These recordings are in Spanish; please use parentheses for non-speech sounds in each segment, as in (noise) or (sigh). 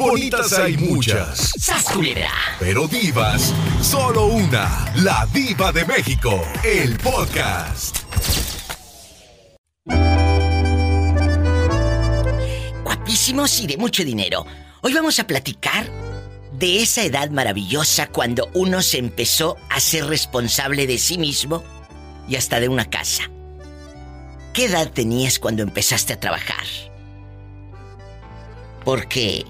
Bonitas hay muchas. ¡Sasculera! Pero divas, solo una. La diva de México. El podcast. Guapísimos y de mucho dinero. Hoy vamos a platicar de esa edad maravillosa cuando uno se empezó a ser responsable de sí mismo y hasta de una casa. ¿Qué edad tenías cuando empezaste a trabajar? Porque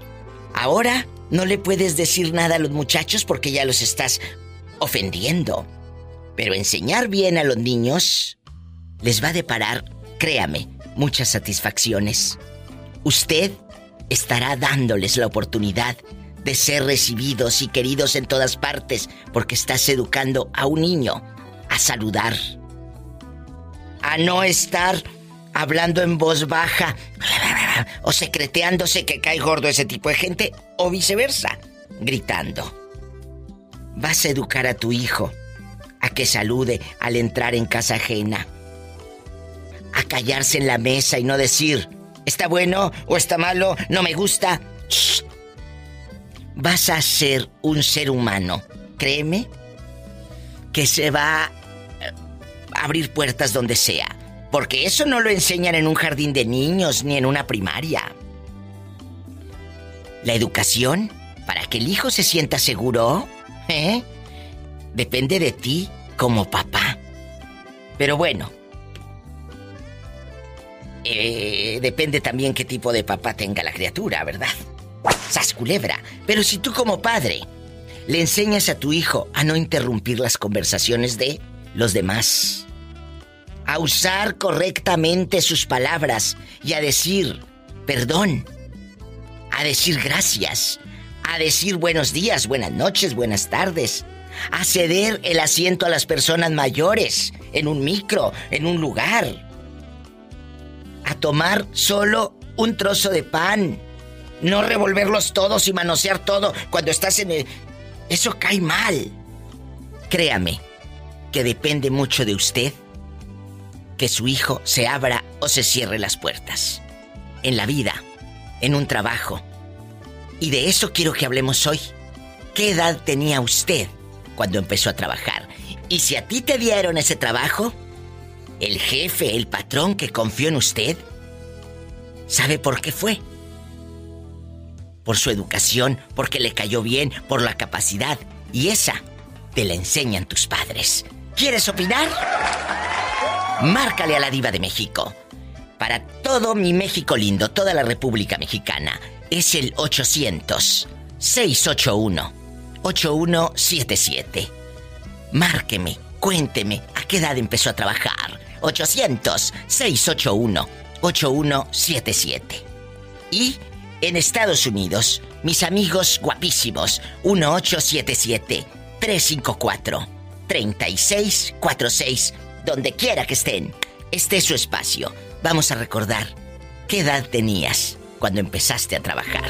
ahora no le puedes decir nada a los muchachos porque ya los estás ofendiendo. Pero enseñar bien a los niños les va a deparar, créame, muchas satisfacciones. Usted estará dándoles la oportunidad de ser recibidos y queridos en todas partes porque estás educando a un niño a saludar, a no estar hablando en voz baja o secreteándose que cae gordo ese tipo de gente o viceversa, gritando. Vas a educar a tu hijo a que salude al entrar en casa ajena, a callarse en la mesa y no decir, ¿está bueno o está malo? ¿No me gusta? Vas a ser un ser humano, créeme, que se va a abrir puertas donde sea. Porque eso no lo enseñan en un jardín de niños ni en una primaria. La educación, para que el hijo se sienta seguro, ¿eh? Depende de ti como papá. Pero bueno, eh, depende también qué tipo de papá tenga la criatura, ¿verdad? Sas culebra. Pero si tú como padre le enseñas a tu hijo a no interrumpir las conversaciones de los demás, a usar correctamente sus palabras y a decir perdón, a decir gracias, a decir buenos días, buenas noches, buenas tardes, a ceder el asiento a las personas mayores en un micro, en un lugar, a tomar solo un trozo de pan, no revolverlos todos y manosear todo cuando estás en el... Eso cae mal. Créame que depende mucho de usted que su hijo se abra o se cierre las puertas. En la vida, en un trabajo. Y de eso quiero que hablemos hoy. ¿Qué edad tenía usted cuando empezó a trabajar? Y si a ti te dieron ese trabajo, el jefe, el patrón que confió en usted, ¿sabe por qué fue? Por su educación, porque le cayó bien, por la capacidad. Y esa te la enseñan tus padres. ¿Quieres opinar? Márcale a la diva de México. Para todo mi México lindo, toda la República Mexicana, es el 800-681-8177. Márqueme, cuénteme a qué edad empezó a trabajar. 800-681-8177. Y en Estados Unidos, mis amigos guapísimos, 1877-354-3646 donde quiera que estén, este es su espacio. Vamos a recordar qué edad tenías cuando empezaste a trabajar.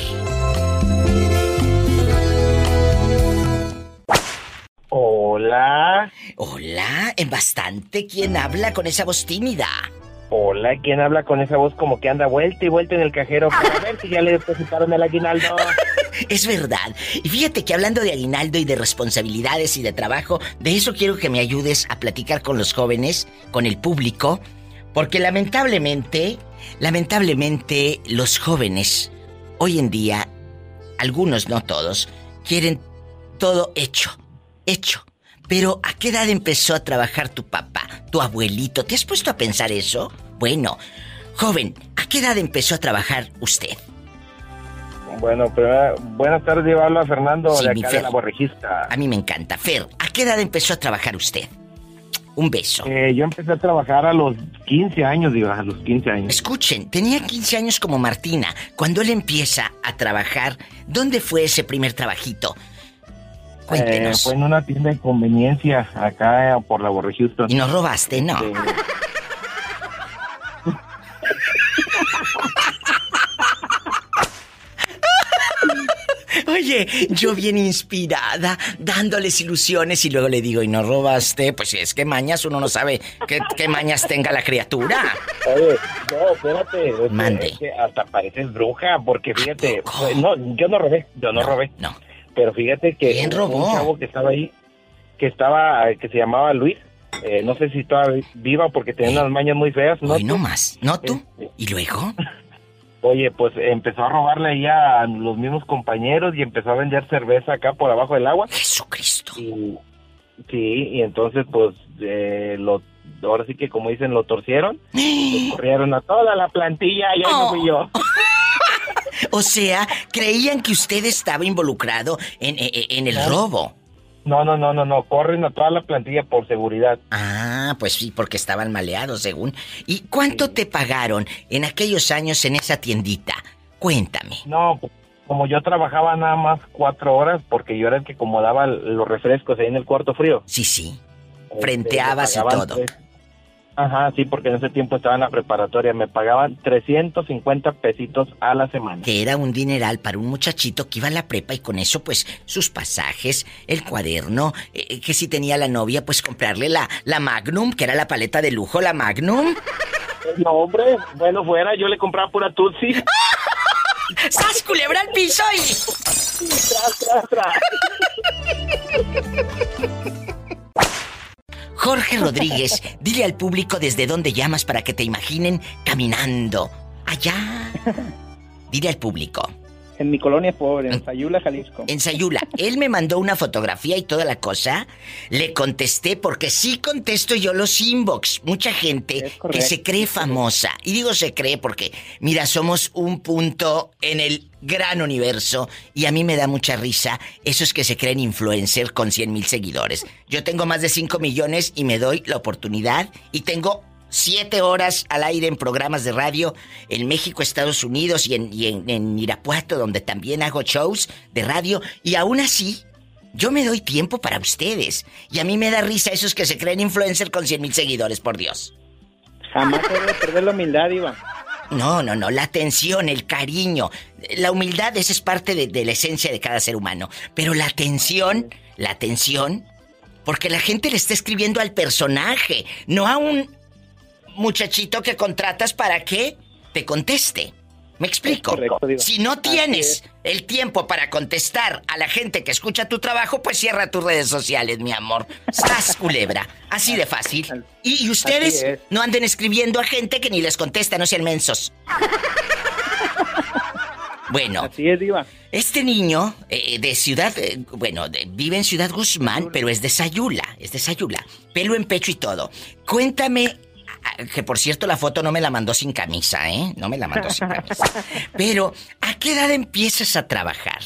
Hola. Hola, en bastante. ¿Quién habla con esa voz tímida? Hola, ¿quién habla con esa voz como que anda vuelta y vuelta en el cajero para ver si ya le depositaron el aguinaldo? (laughs) es verdad. Y fíjate que hablando de aguinaldo y de responsabilidades y de trabajo, de eso quiero que me ayudes a platicar con los jóvenes, con el público, porque lamentablemente, lamentablemente los jóvenes hoy en día, algunos no todos, quieren todo hecho, hecho. Pero ¿a qué edad empezó a trabajar tu papá, tu abuelito? ¿Te has puesto a pensar eso? Bueno, joven, ¿a qué edad empezó a trabajar usted? Bueno, pero, buenas tardes, llevarlo a Fernando de acá de la borrejista. A mí me encanta. Fer, ¿a qué edad empezó a trabajar usted? Un beso. Eh, yo empecé a trabajar a los 15 años, digo, a los 15 años. Escuchen, tenía 15 años como Martina. Cuando él empieza a trabajar, ¿dónde fue ese primer trabajito? Eh, fue en una tienda de conveniencia acá eh, por la Borre Houston. ¿Y nos robaste? No. Oye, yo bien inspirada, dándoles ilusiones y luego le digo, ¿y no robaste? Pues si es que mañas, uno no sabe qué, mañas tenga la criatura. Oye, no, espérate. Mande. hasta pareces bruja, porque fíjate, no, yo no robé, yo no, robé. No. Pero fíjate que ¿Quién robó? un chavo que estaba ahí, que estaba, que se llamaba Luis, eh, no sé si estaba viva porque tenía unas mañas muy feas, ¿no? no más, ¿no tú? Este, ¿Y luego? (laughs) Oye, pues empezó a robarle ahí a los mismos compañeros y empezó a vender cerveza acá por abajo del agua. Jesucristo. Y, sí, y entonces pues eh, lo, ahora sí que como dicen, lo torcieron. lo (gasps) corrieron a toda la plantilla y ahí no fui yo. O sea, creían que usted estaba involucrado en, en el robo. No, no, no, no, no, corren a toda la plantilla por seguridad. Ah, pues sí, porque estaban maleados, según. ¿Y cuánto te pagaron en aquellos años en esa tiendita? Cuéntame. No, como yo trabajaba nada más cuatro horas, porque yo era el que acomodaba los refrescos ahí en el cuarto frío. Sí, sí. Este, Frenteabas y todo. Ajá, sí, porque en ese tiempo estaba en la preparatoria. Me pagaban 350 pesitos a la semana. Que era un dineral para un muchachito que iba a la prepa y con eso, pues, sus pasajes, el cuaderno, eh, que si tenía la novia, pues comprarle la, la Magnum, que era la paleta de lujo, la Magnum. No, hombre, bueno, fuera, yo le compraba pura Tutsi. (laughs) ¡Sas, culebra al piso y... Tras, tras, tras. (laughs) Jorge Rodríguez, (laughs) dile al público desde dónde llamas para que te imaginen caminando. Allá. Dile al público. En mi colonia pobre, en Sayula, Jalisco. En Sayula. Él me mandó una fotografía y toda la cosa. Le contesté porque sí contesto yo los inbox. Mucha gente que se cree famosa. Y digo se cree porque, mira, somos un punto en el gran universo y a mí me da mucha risa esos que se creen influencer con 100 mil seguidores. Yo tengo más de 5 millones y me doy la oportunidad y tengo 7 horas al aire en programas de radio en México, Estados Unidos y, en, Irapuato, donde también hago shows de radio y aún así yo me doy tiempo para ustedes. Y a mí me da risa esos que se creen influencer con 100 mil seguidores, por Dios. Jamás perder la humildad, Iván. No, no, no, la atención, el cariño. La humildad, esa es parte de, la esencia de cada ser humano. Pero la atención, la atención, porque la gente le está escribiendo al personaje, no a un muchachito que contratas para que te conteste. ¿Me explico? si no tienes el tiempo para contestar a la gente que escucha tu trabajo, pues cierra tus redes sociales, mi amor. Estás (laughs) culebra. Así de fácil. Y, ustedes no anden escribiendo a gente que ni les contesta, no sean mensos. (laughs) Bueno, Así es, Diva. este niño eh, de ciudad, eh, bueno, vive en Ciudad Guzmán, pero es de Sayula, es de Sayula, pelo en pecho y todo. Cuéntame que por cierto la foto no me la mandó sin camisa, ¿eh? No me la mandó sin camisa. (laughs) Pero, ¿a qué edad empiezas a trabajar?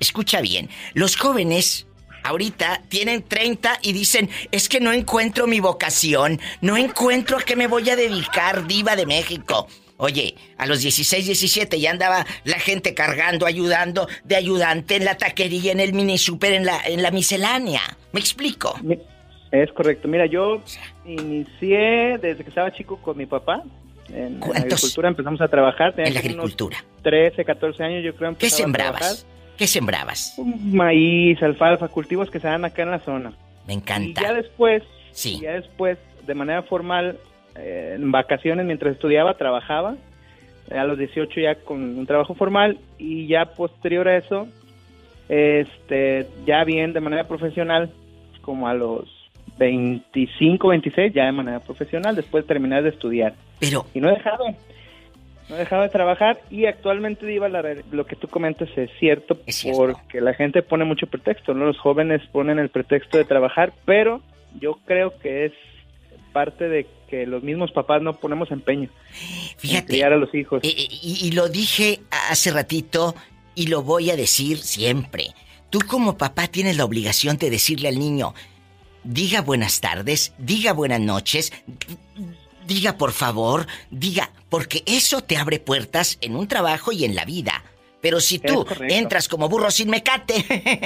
Escucha bien, los jóvenes ahorita tienen 30 y dicen, es que no encuentro mi vocación, no encuentro a qué me voy a dedicar, diva de México. Oye, a los 16, 17 ya andaba la gente cargando, ayudando, de ayudante en la taquería, en el mini super, en la, en la miscelánea. ¿Me explico? Es correcto. Mira, yo inicié desde que estaba chico con mi papá. En, agricultura empezamos a trabajar. En la agricultura. 13, 14 años yo creo. ¿Qué sembrabas? ¿Qué sembrabas? Maíz, alfalfa, cultivos que se dan acá en la zona. Me encanta. Y ya después, sí. ya después, de manera formal, eh, en vacaciones, mientras estudiaba, trabajaba. A los 18 ya con un trabajo formal y ya posterior a eso, este, ya bien de manera profesional, como a los 25, 26 ya de manera profesional después de terminar de estudiar. Pero... Y no he dejado. No he dejado de trabajar y actualmente, Diva, lo que tú comentas es cierto, porque la gente pone mucho pretexto, ¿no? Los jóvenes ponen el pretexto de trabajar, pero yo creo que es parte de que los mismos papás no ponemos empeño Fíjate, en criar a los hijos. y lo dije hace ratito y lo voy a decir siempre. Tú como papá tienes la obligación de decirle al niño, diga buenas tardes, diga buenas noches, diga por favor, diga, porque eso te abre puertas en un trabajo y en la vida. Pero si tú entras como burro sin mecate, (laughs)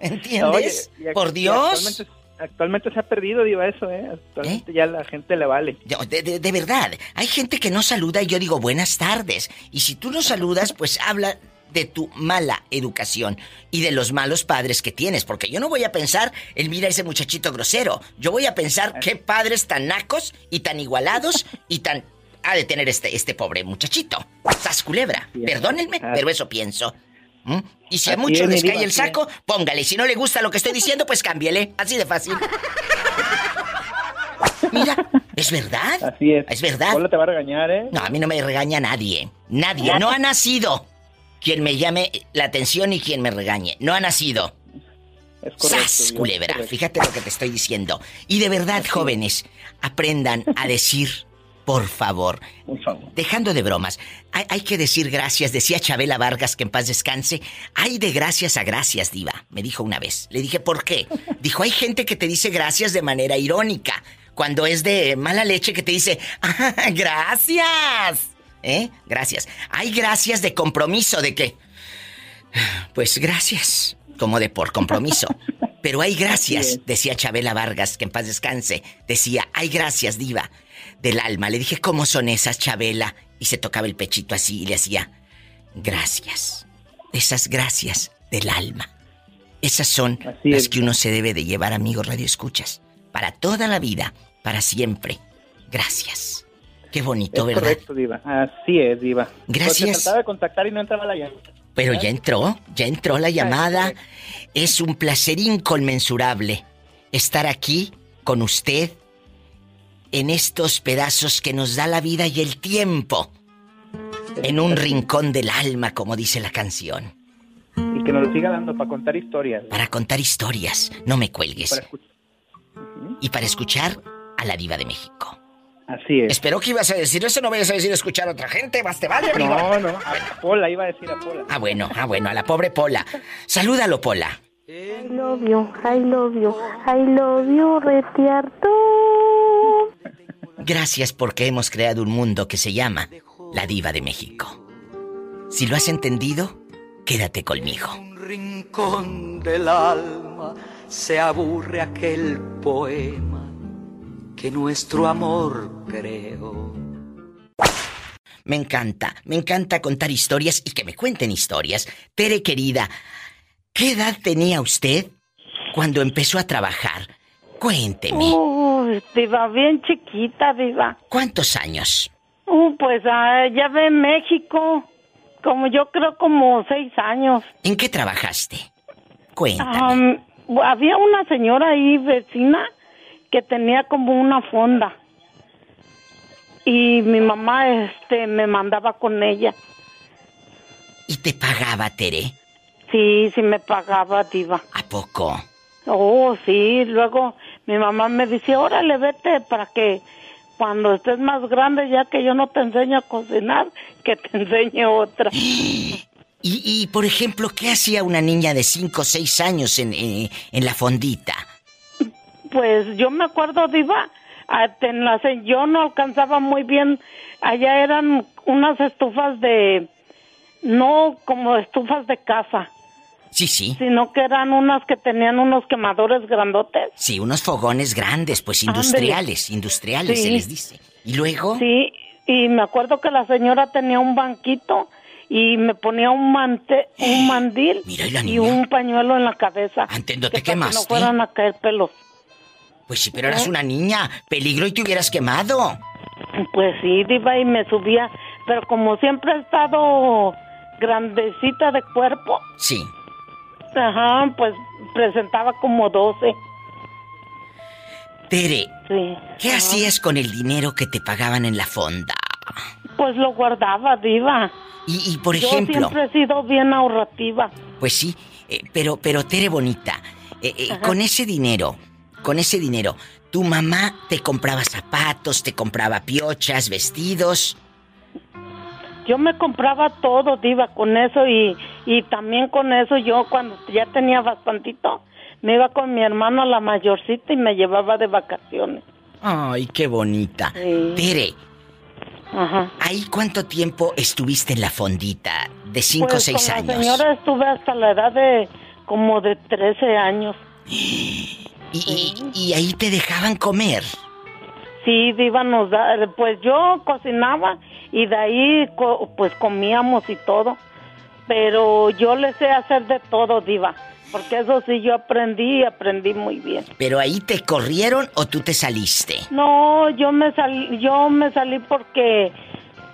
¿entiendes? por Dios. Actualmente, se ha perdido, digo eso, ¿eh? Actualmente ¿Eh? ya la gente le vale. De, de, verdad, hay gente que no saluda y yo digo buenas tardes. Y si tú no saludas, pues habla de tu mala educación y de los malos padres que tienes, porque yo no voy a pensar en mira ese muchachito grosero, yo voy a pensar qué padres tan nacos y tan igualados (laughs) y tan ha de tener este, este pobre muchachito. Sas culebra, perdónenme, pero eso pienso. ¿Mm? Y si a muchos les cae el saco, póngale. Si no le gusta lo que estoy diciendo, pues cámbiale. Así de fácil. (laughs) Mira, es verdad. Así es. Es verdad. Hola te va a regañar, ¿eh? No, a mí no me regaña nadie. Nadie. No ha nacido quien me llame la atención y quien me regañe. No ha nacido. Es correcto. ¡Sas, culebra! Fíjate lo que te estoy diciendo. Y de verdad, jóvenes, aprendan a decir por favor. Por favor. Dejando de bromas, hay, hay, que decir gracias, decía Chabela Vargas que en paz descanse. Hay de gracias a gracias, diva, me dijo una vez. Le dije, ¿por qué? (laughs) Dijo, hay gente que te dice gracias de manera irónica. Cuando es de mala leche que te dice, ah, gracias. ¿Eh? Gracias. Hay gracias de compromiso, de que... Pues gracias, como de por compromiso. (laughs) Pero hay gracias, decía Chabela Vargas, que en paz descanse. Decía, hay gracias, diva del alma. Le dije, ¿cómo son esas, Chabela? Y se tocaba el pechito así y le hacía, gracias. Esas gracias del alma. Esas son así las es. que uno se debe de llevar, amigos Radio Escuchas. Para toda la vida, para siempre. Gracias. Qué bonito, es ¿verdad? Correcto, Diva. Así es, Diva. Gracias. Porque trataba de contactar y no entraba la llamada. Pero ya entró, ya entró la llamada. Es un placer inconmensurable estar aquí con usted en estos pedazos que nos da la vida y el tiempo. En un rincón del alma, como dice la canción. Y que nos lo siga dando para contar historias. Para contar historias, no me cuelgues. Para uh -huh. Y para escuchar a la diva de México. Así es. Espero que ibas a decir eso, no vayas a decir escuchar a otra gente, más te vale, amigo. No, no, a Pola, iba a decir a Pola. Ah, bueno, ah, bueno, a la pobre Pola. Salúdalo, Pola. I love you, I love you, I love you, retiarto. Gracias porque hemos creado un mundo que se llama La Diva de México. Si lo has entendido, quédate conmigo. En un rincón del alma se aburre aquel poema que nuestro amor creó. Me encanta, me encanta contar historias y que me cuenten historias. Tere querida, ¿qué edad tenía usted cuando empezó a trabajar? Cuénteme. Uh, diva, bien chiquita, diva. ¿Cuántos años? Uh, pues uh, ya ve México, como yo creo como seis años. ¿En qué trabajaste? Cuéntame. Um, había una señora ahí vecina que tenía como una fonda y mi mamá este me mandaba con ella. ¿Y te pagaba, Tere? Sí, sí me pagaba, diva. ¿A poco? Oh, sí, luego mi mamá me dice, órale, vete para que cuando estés más grande, ya que yo no te enseño a cocinar, que te (laughs) enseñe otra. (gasps) Y, y por ejemplo, ¿qué hacía una niña de 5 o 6 años en, en, en, la fondita? Pues yo me acuerdo, Diva, en la, yo no alcanzaba muy bien, allá eran unas estufas de, no como estufas de casa. Sí, sí. Sino que eran unas que tenían unos quemadores grandotes. Sí, unos fogones grandes, pues industriales, industriales sí. se les dice. ¿Y luego? Sí, y me acuerdo que la señora tenía un banquito y me ponía un mante, un mandil Mira, ¿y, un pañuelo en la cabeza. Antes no te que quemaste. no fueran a caer pelos. Pues sí, pero eras una niña. Peligro y te hubieras quemado. Pues sí, diva, y me subía. Pero como siempre he estado grandecita de cuerpo. Sí. Ajá, pues presentaba como 12. Tere, sí. ¿qué Ajá. hacías con el dinero que te pagaban en la fonda? Pues lo guardaba, diva. Y, y por ejemplo... Yo siempre he sido bien ahorrativa. Pues sí, eh, pero, pero Tere bonita, eh, eh, con ese dinero, con ese dinero, tu mamá te compraba zapatos, te compraba piochas, vestidos. Yo me compraba todo, diva, con eso y, y también con eso yo cuando ya tenía bastantito, me iba con mi hermano a la mayorcita y me llevaba de vacaciones. Ay, qué bonita. Sí. Tere, Ajá. ¿ahí cuánto tiempo estuviste en la fondita? ¿De 5 o pues 6 con años? La señora estuve hasta la edad de como de 13 años. (gasps) ¿Y, sí. y, y ahí te dejaban comer? Sí, diva, nos pues yo cocinaba y de ahí pues comíamos y todo. pero yo le sé hacer de todo, diva. Porque eso sí yo aprendí y aprendí muy bien. ¿Pero ahí te corrieron o tú te saliste? No, yo me salí, yo me salí porque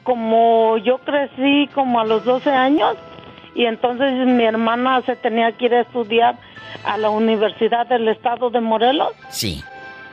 como yo crecí como a los 12 años y entonces mi hermana se tenía que ir a estudiar a la Universidad del Estado de Morelos. Sí.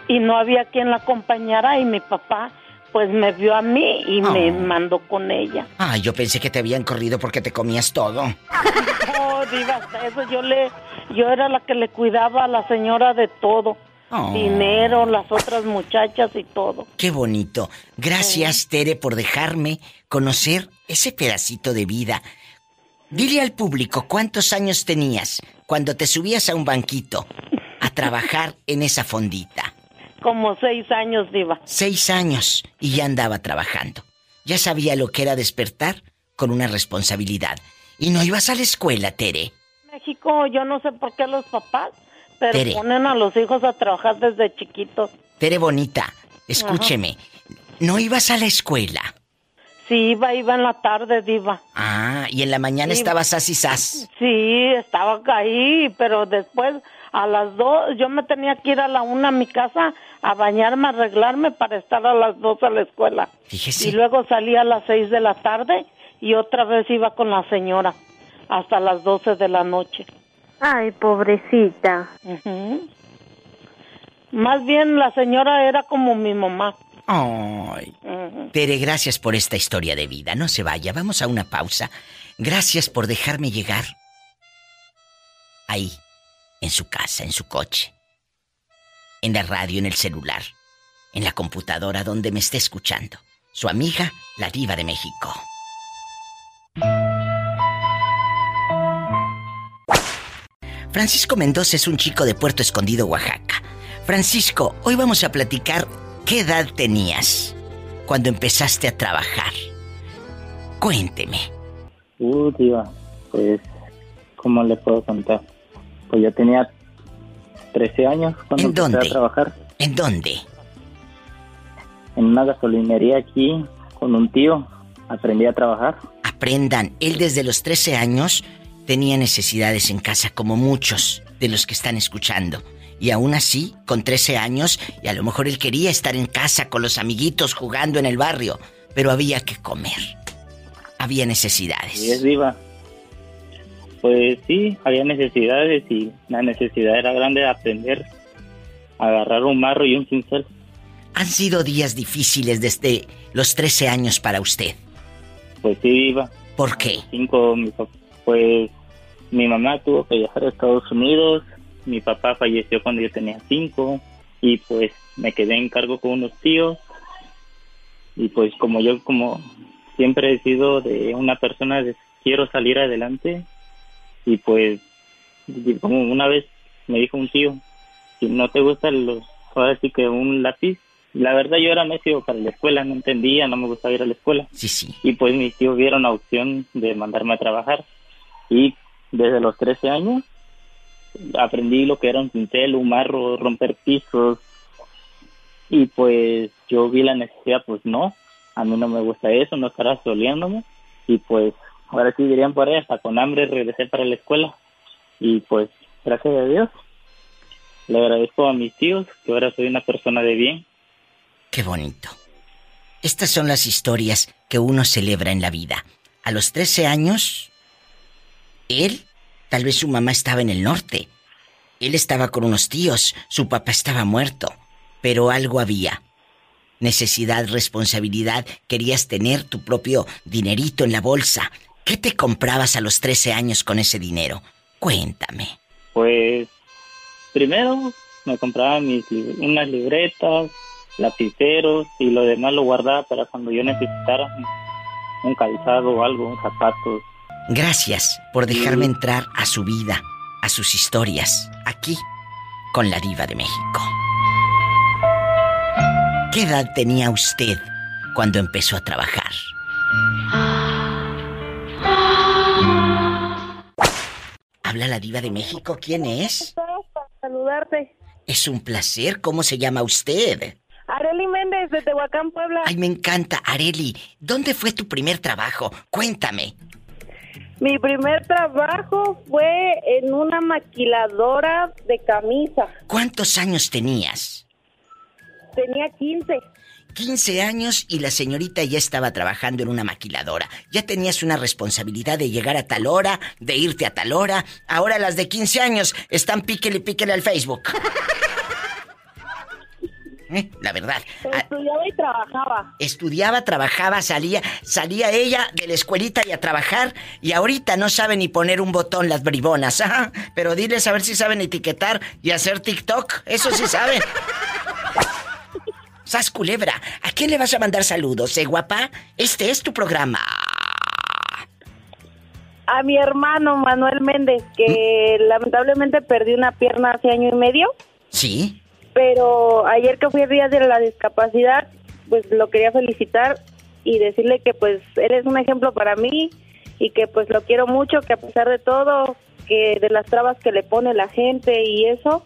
Y no había quien la acompañara y mi papá pues me vio a mí y me Oh. mandó con ella. Ah, yo pensé que te habían corrido porque te comías todo. No, hasta eso yo le, yo era la que le cuidaba a la señora de todo. Oh. Dinero, las otras muchachas y todo. Qué bonito. Gracias, Tere, por dejarme conocer ese pedacito de vida. Dile al público cuántos años tenías cuando te subías a un banquito a trabajar en esa fondita. Como seis años, diva. Seis años y ya andaba trabajando. Ya sabía lo que era despertar con una responsabilidad. Y no ibas a la escuela, Tere. México, yo no sé por qué los papás, pero Tere. ponen a los hijos a trabajar desde chiquitos. Tere bonita, escúcheme. ¿No ibas a la escuela? Sí, iba, iba en la tarde, diva. Ah, y en la mañana Sí. estabas así sas. Sí, estaba ahí, pero después a las dos, yo me tenía que ir a la una a mi casa a bañarme, a arreglarme para estar a las dos a la escuela. Fíjese. Y luego salía a las seis de la tarde y otra vez iba con la señora hasta las doce de la noche. Ay, pobrecita. Más bien la señora era como mi mamá. Ay. Tere, gracias por esta historia de vida. No se vaya, vamos a una pausa. Gracias por dejarme llegar. Ahí, en su casa, en su coche. En la radio, en el celular. En la computadora donde me esté escuchando. Su amiga, la diva de México. Francisco Mendoza es un chico de Puerto Escondido, Oaxaca. Francisco, hoy vamos a platicar qué edad tenías cuando empezaste a trabajar. Cuénteme. Uh, diva, pues, ¿cómo le puedo contar? Pues yo tenía 13 años cuando ¿En empecé dónde? a trabajar ¿En dónde? en una gasolinería aquí con un tío. Aprendí a trabajar. Aprendan, él desde los 13 años tenía necesidades en casa como muchos de los que están escuchando. Y aún así, con 13 años, y a lo mejor él quería estar en casa con los amiguitos jugando en el barrio, pero había que comer. Había Y es necesidades. diva. Pues sí, había necesidades y la necesidad era grande de aprender a agarrar un marro y un cincel. Han sido días difíciles desde los 13 años para usted. Pues sí, diva. ¿Por qué? Cinco, pues mi mamá tuvo que viajar a Estados Unidos, mi papá falleció cuando yo tenía cinco y pues me quedé en cargo con unos tíos. Y pues como yo como siempre he sido de una persona de quiero salir adelante y pues como una vez me dijo un tío si no te gusta los ahora sí que un lápiz la verdad yo era necio para la escuela no entendía no me gustaba ir a la escuela. Sí, sí. y pues mis tíos vieron la opción de mandarme a trabajar. Y desde los 13 años aprendí lo que era un pincel, un marro, romper pisos y pues yo vi la necesidad, pues no, a mí no me gusta eso, no estarás doliéndome y pues ahora sí dirían por ahí, hasta con hambre regresé para la escuela y pues gracias a Dios le agradezco a mis tíos que ahora soy una persona de bien Qué bonito. Estas son las historias que uno celebra en la vida. A los 13 años, él, tal vez su mamá estaba en el norte. Él estaba con unos tíos, su papá estaba muerto, pero algo había. Necesidad, responsabilidad, querías tener tu propio dinerito en la bolsa. ¿Qué te comprabas a los 13 años con ese dinero? Cuéntame. Pues primero me compraba mis unas libretas, lapiceros y lo demás lo guardaba para cuando yo necesitara un- un calzado o algo, zapatos. Gracias por dejarme entrar a su vida, a sus historias, aquí, con la diva de México. ¿Qué edad tenía usted cuando empezó a trabajar? Habla la diva de México, ¿quién es? Saludarte. Es un placer, ¿cómo se llama usted? Areli Méndez de Tehuacán, Puebla. Ay, me encanta, Areli. ¿Dónde fue tu primer trabajo? Cuéntame. Mi primer trabajo fue en una maquiladora de camisa. ¿Cuántos años tenías? Tenía 15. 15 años y la señorita ya estaba trabajando en una maquiladora. Ya tenías una responsabilidad de llegar a tal hora, de irte a tal hora. Ahora las de 15 años están píquele y píquele al Facebook. (laughs) ¿Eh? La verdad. Ah, Estudiaba y trabajaba. Estudiaba, trabajaba, salía, salía ella de la escuelita y a trabajar y ahorita no sabe ni poner un botón las bribonas, (laughs) ajá. Pero diles a ver si saben etiquetar y hacer TikTok, eso sí saben. (laughs) Sas culebra, ¿a quién le vas a mandar saludos, eh, guapa? Este es tu programa. A mi hermano Manuel Méndez, que lamentablemente perdió una pierna hace año y medio. ¿Sí? Pero ayer que fui el día de la discapacidad, pues lo quería felicitar y decirle que pues él es un ejemplo para mí y que pues lo quiero mucho, que a pesar de todo, que de las trabas que le pone la gente y eso,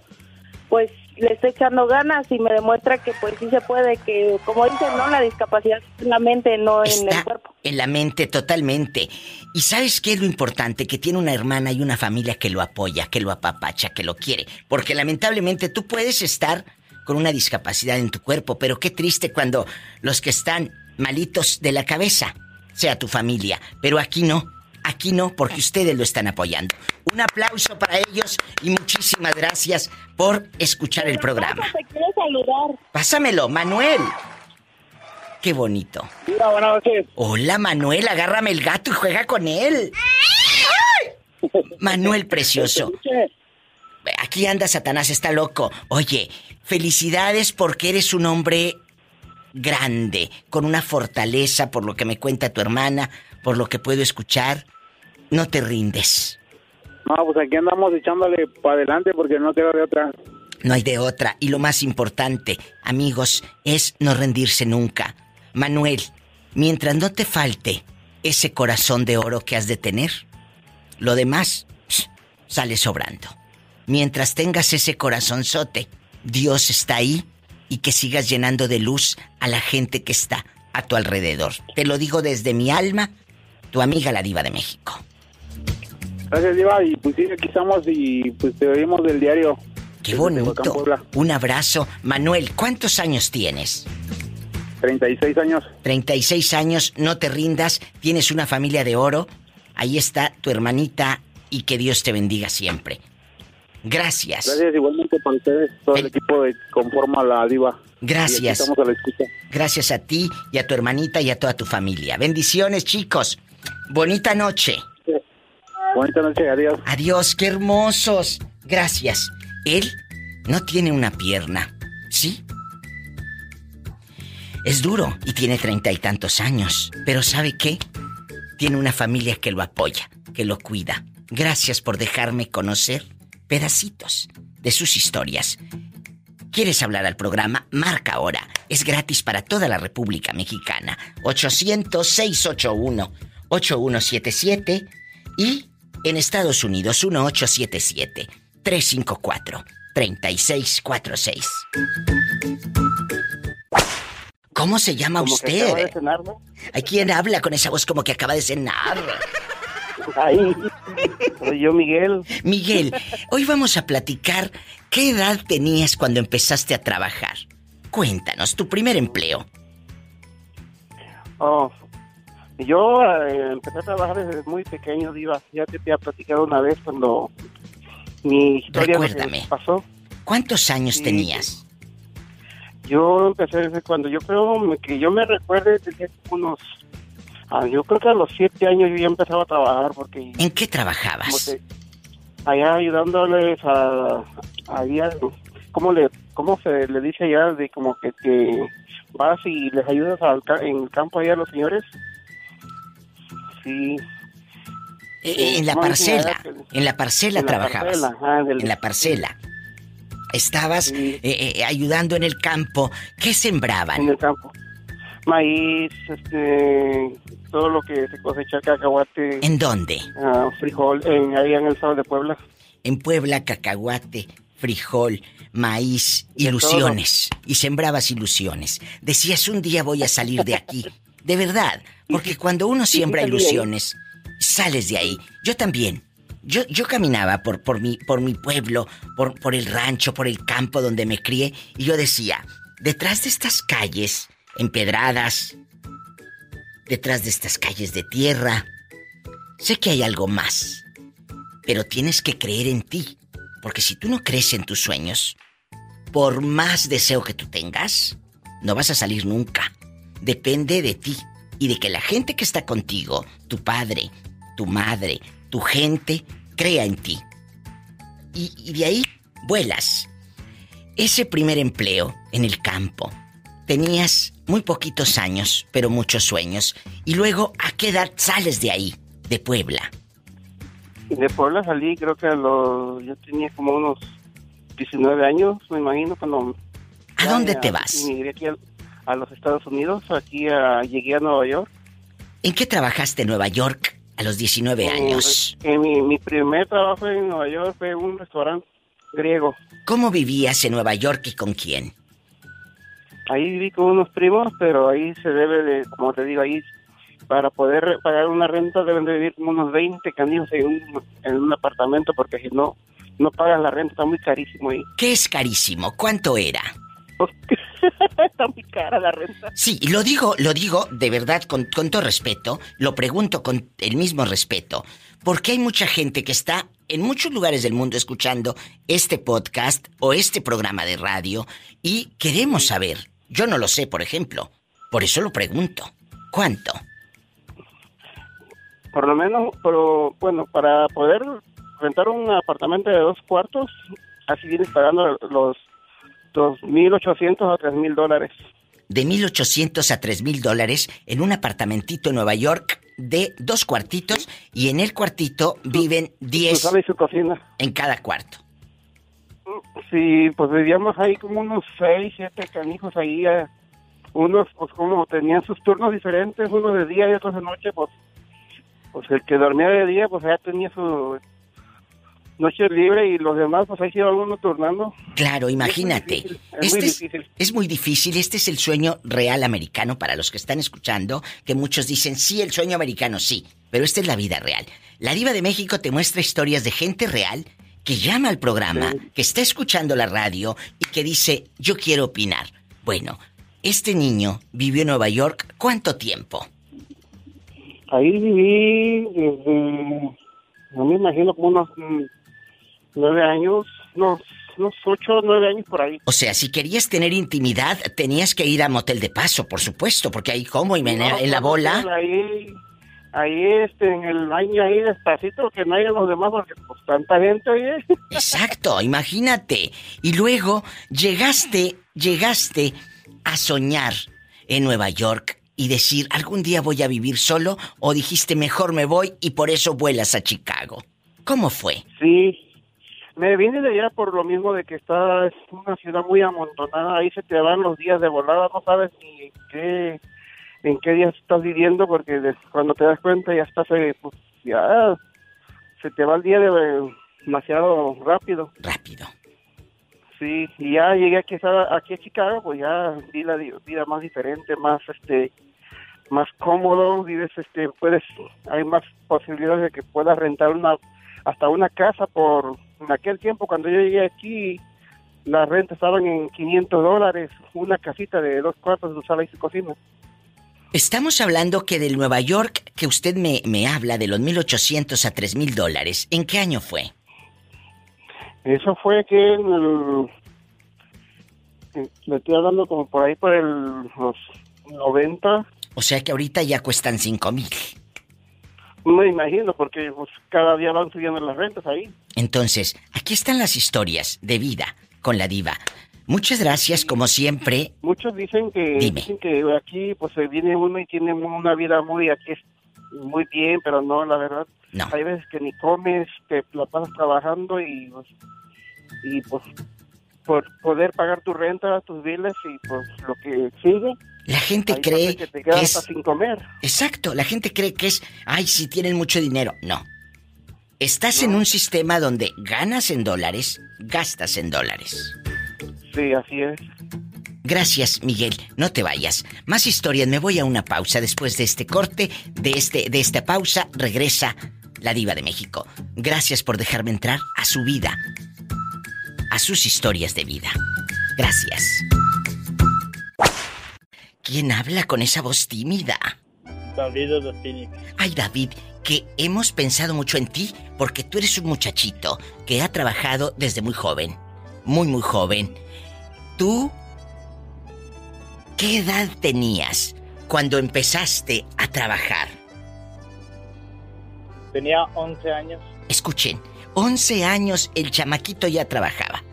pues le está echando ganas y me demuestra que pues sí se puede, que como dicen, ¿no? La discapacidad es en la mente, no en el cuerpo. En la mente, totalmente. ¿Y sabes qué es lo importante? Que tiene una hermana y una familia que lo apoya, que lo apapacha, que lo quiere. Porque lamentablemente tú puedes estar con una discapacidad en tu cuerpo, pero qué triste cuando los que están malitos de la cabeza sea tu familia. Pero aquí no. Aquí no, porque ustedes lo están apoyando. Un aplauso para ellos y muchísimas gracias por escuchar el programa. Te quiero saludar. Pásamelo, Manuel. Qué bonito. Hola, buenas noches. Hola, Manuel, agárrame el gato y juega con él. ¡Ay! Manuel precioso. Aquí anda Satanás, está loco. Oye, felicidades porque eres un hombre grande, con una fortaleza por lo que me cuenta tu hermana, por lo que puedo escuchar. No te rindes. No, pues aquí andamos echándole para adelante porque no queda de otra. No hay de otra. Y lo más importante, amigos, es no rendirse nunca. Manuel, mientras no te falte ese corazón de oro que has de tener, lo demás sale sobrando. Mientras tengas ese corazonzote, Dios está ahí y que sigas llenando de luz a la gente que está a tu alrededor. Te lo digo desde mi alma, tu amiga la diva de México. Gracias, Diva. Y pues sí, aquí estamos y pues te oímos del diario. Qué bonito. Un abrazo. Manuel, ¿cuántos años tienes? 36 años. 36 años, no te rindas, tienes una familia de oro. Ahí está tu hermanita y que Dios te bendiga siempre. Gracias. Gracias igualmente para ustedes, todo el equipo de Conforma la Diva. Gracias. estamos a la escucha. Gracias a ti y a tu hermanita y a toda tu familia. Bendiciones, chicos. Bonita noche. Bonita noche, adiós. Adiós, qué hermosos. Gracias. Él no tiene una pierna, ¿sí? Es duro y tiene treinta y tantos años, pero ¿sabe qué? Tiene una familia que lo apoya, que lo cuida. Gracias por dejarme conocer pedacitos de sus historias. ¿Quieres hablar al programa? Marca ahora. Es gratis para toda la República Mexicana. 800-681-8177 y en Estados Unidos 1877-354-3646. ¿Cómo se llama Como que usted? acaba de cenar, ¿no? Hay quien habla con esa voz como que acaba de cenar. Ahí. Soy yo, Miguel. Miguel, hoy vamos a platicar qué edad tenías cuando empezaste a trabajar. Cuéntanos, tu primer empleo. Oh, yo eh, empecé a trabajar desde muy pequeño, Diva. Ya te había platicado una vez cuando mi historia Recuérdame. pasó. ¿Cuántos años tenías? Yo empecé desde cuando yo creo que yo me recuerde tenía como unos ah, yo creo que a los siete años yo ya empezaba a trabajar porque ¿En qué trabajabas? allá ayudándoles a allá cómo le cómo se le dice allá de como que, que vas y les ayudas al en el campo allá a los señores sí Eh, en la parcela. En la parcela En la trabajabas. parcela, del- En la parcela. Estabas eh, eh, ayudando en el campo. ¿Qué en sembraban? el campo maíz este todo lo que se cosecha cacahuate ¿En dónde? ah, frijol en allá en el estado de Puebla En Puebla, cacahuate, frijol, maíz, ilusiones. Y sembrabas ilusiones. Decías, un día voy a salir de aquí. (laughs) De verdad. Porque cuando uno siembra ilusiones, sales de ahí. Yo también. Yo, yo caminaba por, por, mi, por mi pueblo, por, por el rancho, por el campo donde me crié, y yo decía, detrás de estas calles empedradas, detrás de estas calles de tierra, sé que hay algo más, pero tienes que creer en ti, porque si tú no crees en tus sueños, por más deseo que tú tengas, no vas a salir nunca. Depende de ti y de que la gente que está contigo, tu padre, tu madre, tu gente, crea en ti. Y, de ahí vuelas. Ese primer empleo en el campo, tenías muy poquitos años, pero muchos sueños. Y luego, ¿a qué edad sales de ahí, de Puebla? De Puebla salí, creo que a los. Yo tenía como unos 19 años, me imagino, cuando. ¿A dónde te vas? aquí a, los Estados Unidos, aquí llegué a Nueva York. ¿En qué trabajaste en Nueva York a los 19 años? En mi, mi primer trabajo en Nueva York fue un restaurante griego. ¿Cómo vivías en Nueva York y con quién? Ahí viví con unos primos, pero ahí se debe de, como te digo, ahí para poder pagar una renta deben de vivir como unos 20 canijos en un, en un apartamento porque si no, no pagas la renta, está muy carísimo ahí. ¿Qué es carísimo? ¿Cuánto era? (laughs) está muy cara la renta. Sí, lo digo, lo digo de verdad con, con todo respeto, lo pregunto con el mismo respeto, porque hay mucha gente que está en muchos lugares del mundo escuchando este podcast o este programa de radio y queremos saber yo no lo sé, por ejemplo. Por eso lo pregunto. ¿Cuánto? Por lo menos, pero bueno, para poder rentar un apartamento de dos cuartos, así vienes pagando los 2.800 a 3.000 dólares. De 1.800 a 3.000 dólares en un apartamentito en Nueva York de dos cuartitos y en el cuartito viven 10 sala y su cocina. en cada cuarto. Sí, pues vivíamos ahí como unos seis, siete canijos ahí. Eh, unos, pues como tenían sus turnos diferentes, unos de día y otros de noche, pues, pues el que dormía de día, pues ya tenía su noche libre y los demás, pues ahí se iban uno turnando. Claro, imagínate. Es, muy este difícil. es muy difícil. Este es el sueño real americano para los que están escuchando, que muchos dicen, sí, el sueño americano, sí, pero esta es la vida real. La Diva de México te muestra historias de gente real que llama al programa, que está escuchando la radio y que dice, yo quiero opinar. Bueno, este niño vivió en Nueva York cuánto tiempo? Ahí viví desde, no me imagino como unos mm, nueve años, unos, unos ocho, nueve años por ahí. O sea, si querías tener intimidad, tenías que ir a motel de paso, por supuesto, porque ahí como y en la bola. Ahí ahí este en el baño ahí despacito que no haya los demás porque pues tanta gente oye. (laughs) Exacto, imagínate. Y luego llegaste, llegaste a soñar en Nueva York y decir algún día voy a vivir solo o dijiste mejor me voy y por eso vuelas a Chicago. ¿Cómo fue? Sí, me vine de allá por lo mismo de que está es una ciudad muy amontonada, ahí se te van los días de volada, no sabes ni qué en qué días estás viviendo porque cuando te das cuenta ya estás, eh, pues, ya se te va el día de, demasiado rápido. Rápido. Sí, y ya llegué aquí, aquí a Chicago, pues ya vi la vida más diferente, más este más cómodo, vives este puedes hay más posibilidades de que puedas rentar una hasta una casa por en aquel tiempo cuando yo llegué aquí las rentas estaban en 500 dólares, una casita de dos cuartos, dos sala y cocina. Estamos hablando que del Nueva York que usted me, me habla de los 1.800 a 3.000 dólares, ¿en qué año fue? Eso fue que en el... Le estoy hablando como por ahí por el, los 90. O sea que ahorita ya cuestan 5.000. Me imagino, porque pues, cada día van subiendo las rentas ahí. Entonces, aquí están las historias de vida con la diva. Muchas gracias, como siempre. Muchos dicen que, dicen que aquí pues se viene uno y tiene una vida muy aquí muy bien, pero no, la verdad. No. Hay veces que ni comes, que la pasas trabajando y pues, y pues por poder pagar tu renta, tus biles y pues lo que sigue. La gente cree que te quedas sin comer. Exacto, la gente cree que es, ay, si tienen mucho dinero. No. Estás en un sistema donde ganas en dólares, gastas en dólares. Sí, así es. Gracias, Miguel. No te vayas. Más historias. Me voy a una pausa después de este corte, de este, de esta pausa. Regresa la diva de México. Gracias por dejarme entrar a su vida, a sus historias de vida. Gracias. ¿Quién habla con esa voz tímida? David de Phoenix. Ay, David, que hemos pensado mucho en ti porque tú eres un muchachito que ha trabajado desde muy joven. Muy, muy joven. ¿Tú qué edad tenías cuando empezaste a trabajar? Tenía 11 años. Escuchen, 11 años el chamaquito ya trabajaba.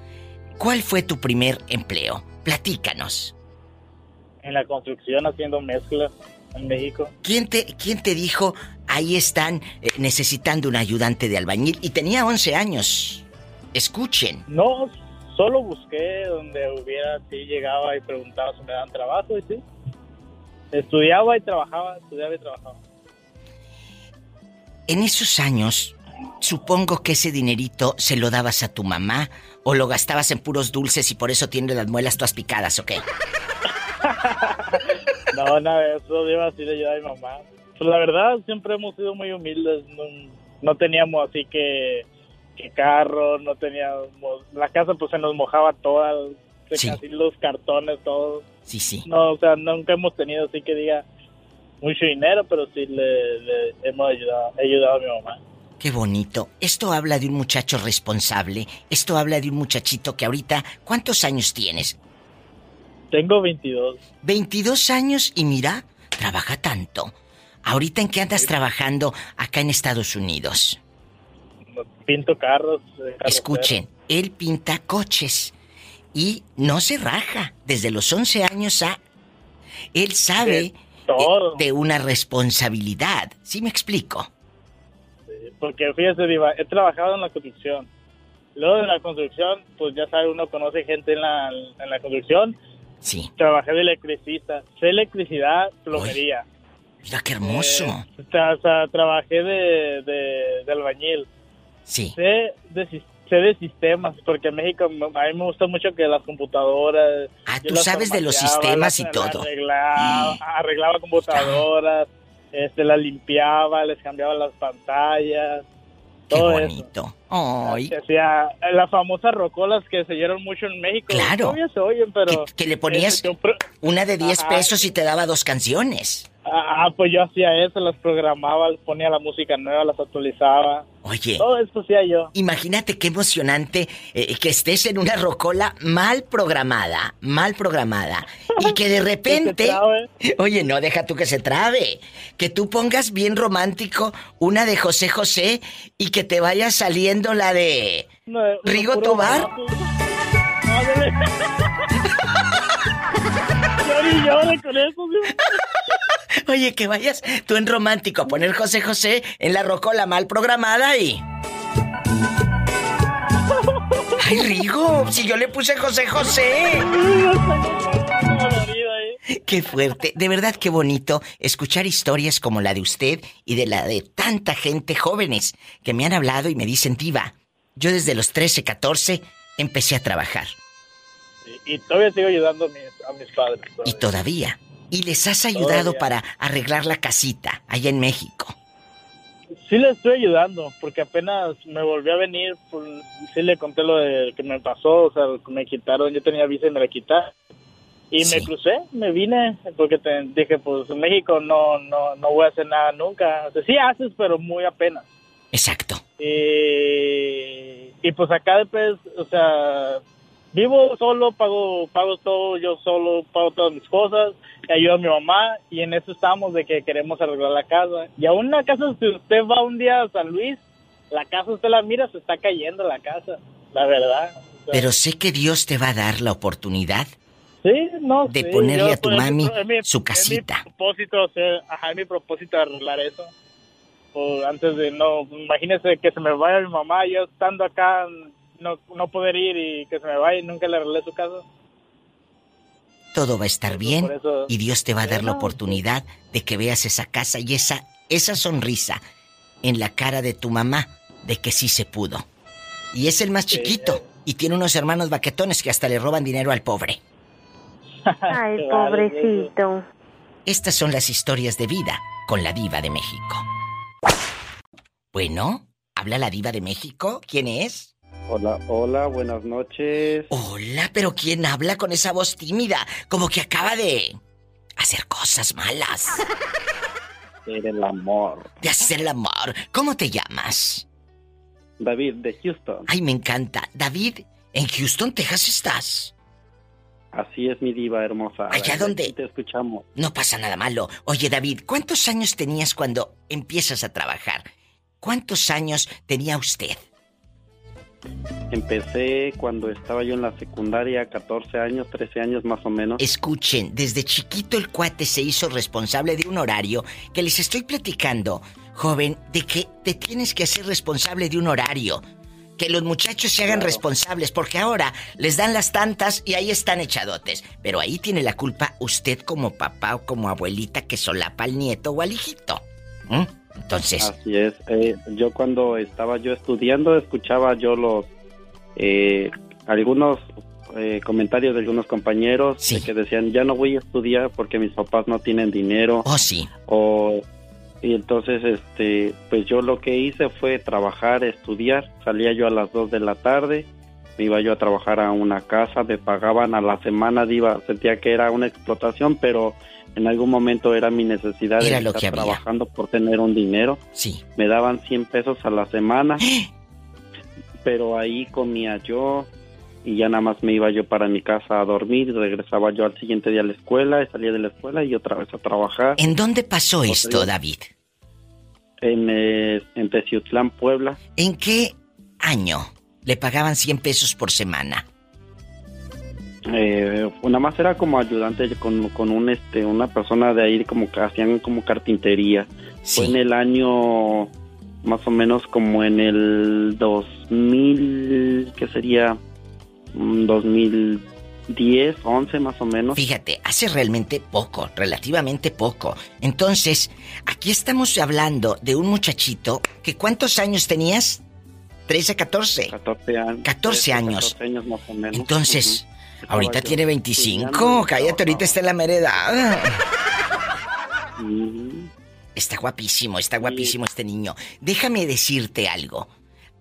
¿Cuál fue tu primer empleo? Platícanos. En la construcción haciendo mezclas en México. ¿Quién te, quién te dijo, ahí están eh, necesitando un ayudante de albañil? Y tenía 11 años. Escuchen. No, solo busqué donde hubiera, sí, llegaba y preguntaba si me daban trabajo y sí. Estudiaba y trabajaba, estudiaba y trabajaba. En esos años, supongo que ese dinerito se lo dabas a tu mamá o lo gastabas en puros dulces y por eso tienes las muelas todas picadas, ¿ok? (laughs) no, nada eso iba así de ayudar a mi mamá. Pues la verdad, siempre hemos sido muy humildes. No, no teníamos así que, que carro, no teníamos... La casa pues se nos mojaba toda, se Sí. casi los cartones, todo. Sí, sí. No, o sea, nunca hemos tenido así que diga mucho dinero, pero sí le, le hemos ayudado, he ayudado a mi mamá. Qué bonito. Esto habla de un muchacho responsable. Esto habla de un muchachito que ahorita... ¿Cuántos años tienes? Tengo 22. 22 años y mira, trabaja tanto. ¿Ahorita en qué andas trabajando acá en Estados Unidos? Pinto carros. eh. Escuchen, él pinta coches y no se raja. Desde los 11 años a... Él sabe todo. de una responsabilidad. ¿Sí me explico? Porque fíjese, Diva, he trabajado en la construcción. Luego de la construcción, pues ya sabe, uno conoce gente en la, en la construcción. Sí. Trabajé de electricista. Sé electricidad, plomería. Mira qué hermoso. Eh, tra- o sea, trabajé de, de, de albañil. Sí. Sé de, sé de sistemas, porque en México a mí me gusta mucho que las computadoras... Ah, tú sabes de los sistemas y todo. Arreglaba, arreglaba computadoras, este, las limpiaba, les cambiaba las pantallas, Qué todo bonito. Ay, eso. Hacía las famosas rocolas que se oyeron mucho en México. Claro. Se oyen, pero... que le ponías este, una de 10 Ajá. pesos y te daba dos canciones. Ah, pues yo hacía eso, las programaba, ponía la música nueva, las actualizaba. Oye. Todo esto hacía yo. Imagínate qué emocionante eh, que estés en una rocola mal programada, mal programada, y que de (laughs) repente... trabe. Oye, no, deja tú que se trabe. Que tú pongas bien romántico una de José José y que te vaya saliendo la de... No, ¿Rigo Tobar? (laughs) (laughs) con eso. Oye, que vayas tú en romántico a poner José José en la rocola mal programada y... ¡Ay, Rigo! Si yo le puse José José. Qué fuerte, de verdad qué bonito escuchar historias como la de usted y de la de tanta gente jóvenes que me han hablado y me dicen, diva, yo desde los 13, 14 empecé a trabajar Y todavía sigo ayudando a mis, a mis padres. y todavía. Y les has ayudado Todavía. para arreglar la casita allá en México. Sí le estoy ayudando, porque apenas me volví a venir, pues, sí le conté lo de que me pasó, o sea, que me quitaron, yo tenía visa y me la quitaron. Y me crucé, me vine, porque te dije, pues en México no, no, no voy a hacer nada nunca. O sea, sí haces, pero muy apenas. Exacto. Y, y pues acá después, o sea, vivo solo, pago, pago todo, yo solo pago todas mis cosas, ayudo a mi mamá, y en eso estamos de que queremos arreglar la casa. Y aún una casa, si usted va un día a San Luis, la casa usted la mira, se está cayendo la casa, la verdad. O sea, Pero sé que Dios te va a dar la oportunidad sí, no, de sí, ponerle yo, a tu mami es mi- su es casita. mi propósito, o sea, ajá, es mi propósito arreglar eso. O antes de no, imagínese que se me vaya mi mamá, yo estando acá, no, no poder ir y que se me vaya y nunca le arreglé su casa. Todo va a estar bien eso- y Dios te va a dar la oportunidad de que veas esa casa y esa esa sonrisa en la cara de tu mamá de que sí se pudo. Y es el más chiquito y tiene unos hermanos baquetones que hasta le roban dinero al pobre. (laughs) Ay, pobrecito. Estas son las historias de vida con la diva de México. Bueno, ¿habla la diva de México? ¿Quién es? Hola, hola, buenas noches. Hola, pero ¿quién habla con esa voz tímida? Como que acaba de hacer cosas malas. (laughs) Hacer el amor. De hacer el amor. ¿Cómo te llamas? David, de Houston. Ay, me encanta. David, ¿en Houston, Texas estás? Así es mi diva hermosa. ¿Allá donde? Te escuchamos. No pasa nada malo. Oye, David, ¿cuántos años tenías cuando empiezas a trabajar? ¿Cuántos años tenía usted? Empecé cuando estaba yo en la secundaria, 14 años, 13 años más o menos. Escuchen, desde chiquito el cuate se hizo responsable de un horario que les estoy platicando, joven, de que te tienes que hacer responsable de un horario. Que los muchachos se hagan responsables, porque ahora les dan las tantas y ahí están echadotes. Pero ahí tiene la culpa usted como papá o como abuelita que solapa al nieto o al hijito. ¿Mm? Entonces. Así es. Eh, yo cuando estaba yo estudiando, escuchaba yo los. Eh, algunos eh, comentarios de algunos compañeros de que decían: Ya no voy a estudiar porque mis papás no tienen dinero. Oh, sí. O. Y entonces, este, pues yo lo que hice fue trabajar, estudiar. Salía yo a las 2 de la tarde, iba yo a trabajar a una casa, me pagaban a la semana, iba, sentía que era una explotación, pero en algún momento era mi necesidad Era de lo estar trabajando por tener un dinero. Sí. Me daban 100 pesos a la semana, (gasps) pero ahí comía yo y ya nada más me iba yo para mi casa a dormir regresaba yo al siguiente día a la escuela, y salía de la escuela y otra vez a trabajar. ¿En dónde pasó Otra esto, vez. David? En, eh, en Teciutlán, Puebla. ¿En qué año le pagaban 100 pesos por semana? Eh, nada más era como ayudante con, con un este una persona de ahí como que hacían como carpintería. Fue en el año más o menos como en el 2000, que sería Mm, 2010, 11 más o menos. Fíjate, hace realmente poco, relativamente poco. Entonces, aquí estamos hablando de un muchachito que ¿cuántos años tenías? 13, 14. 14 años. 14 años. 14 años más o menos. Entonces, Ujú. ahorita Estaba tiene yo 25. estudiando y Cállate, ahorita está en la mera edad. Ujú. Está guapísimo, está guapísimo este niño. Déjame decirte algo.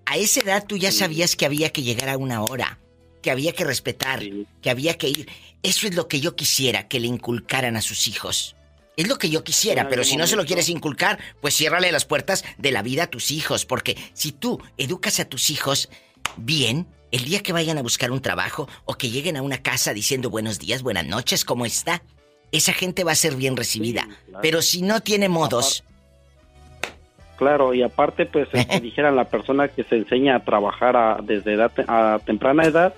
A esa edad tú ya sabías que había que llegar a una hora, que había que respetar, que había que ir. Eso es lo que yo quisiera que le inculcaran a sus hijos. Es lo que yo quisiera, pero si no se lo quieres inculcar, pues ciérrale las puertas de la vida a tus hijos, porque si tú educas a tus hijos bien, el día que vayan a buscar un trabajo o que lleguen a una casa diciendo buenos días, buenas noches, ¿cómo está? Esa gente va a ser bien recibida. Pero si no tiene modos, Claro, y aparte, pues, (laughs) el que dijera la persona que se enseña a trabajar a- desde edad, a temprana edad,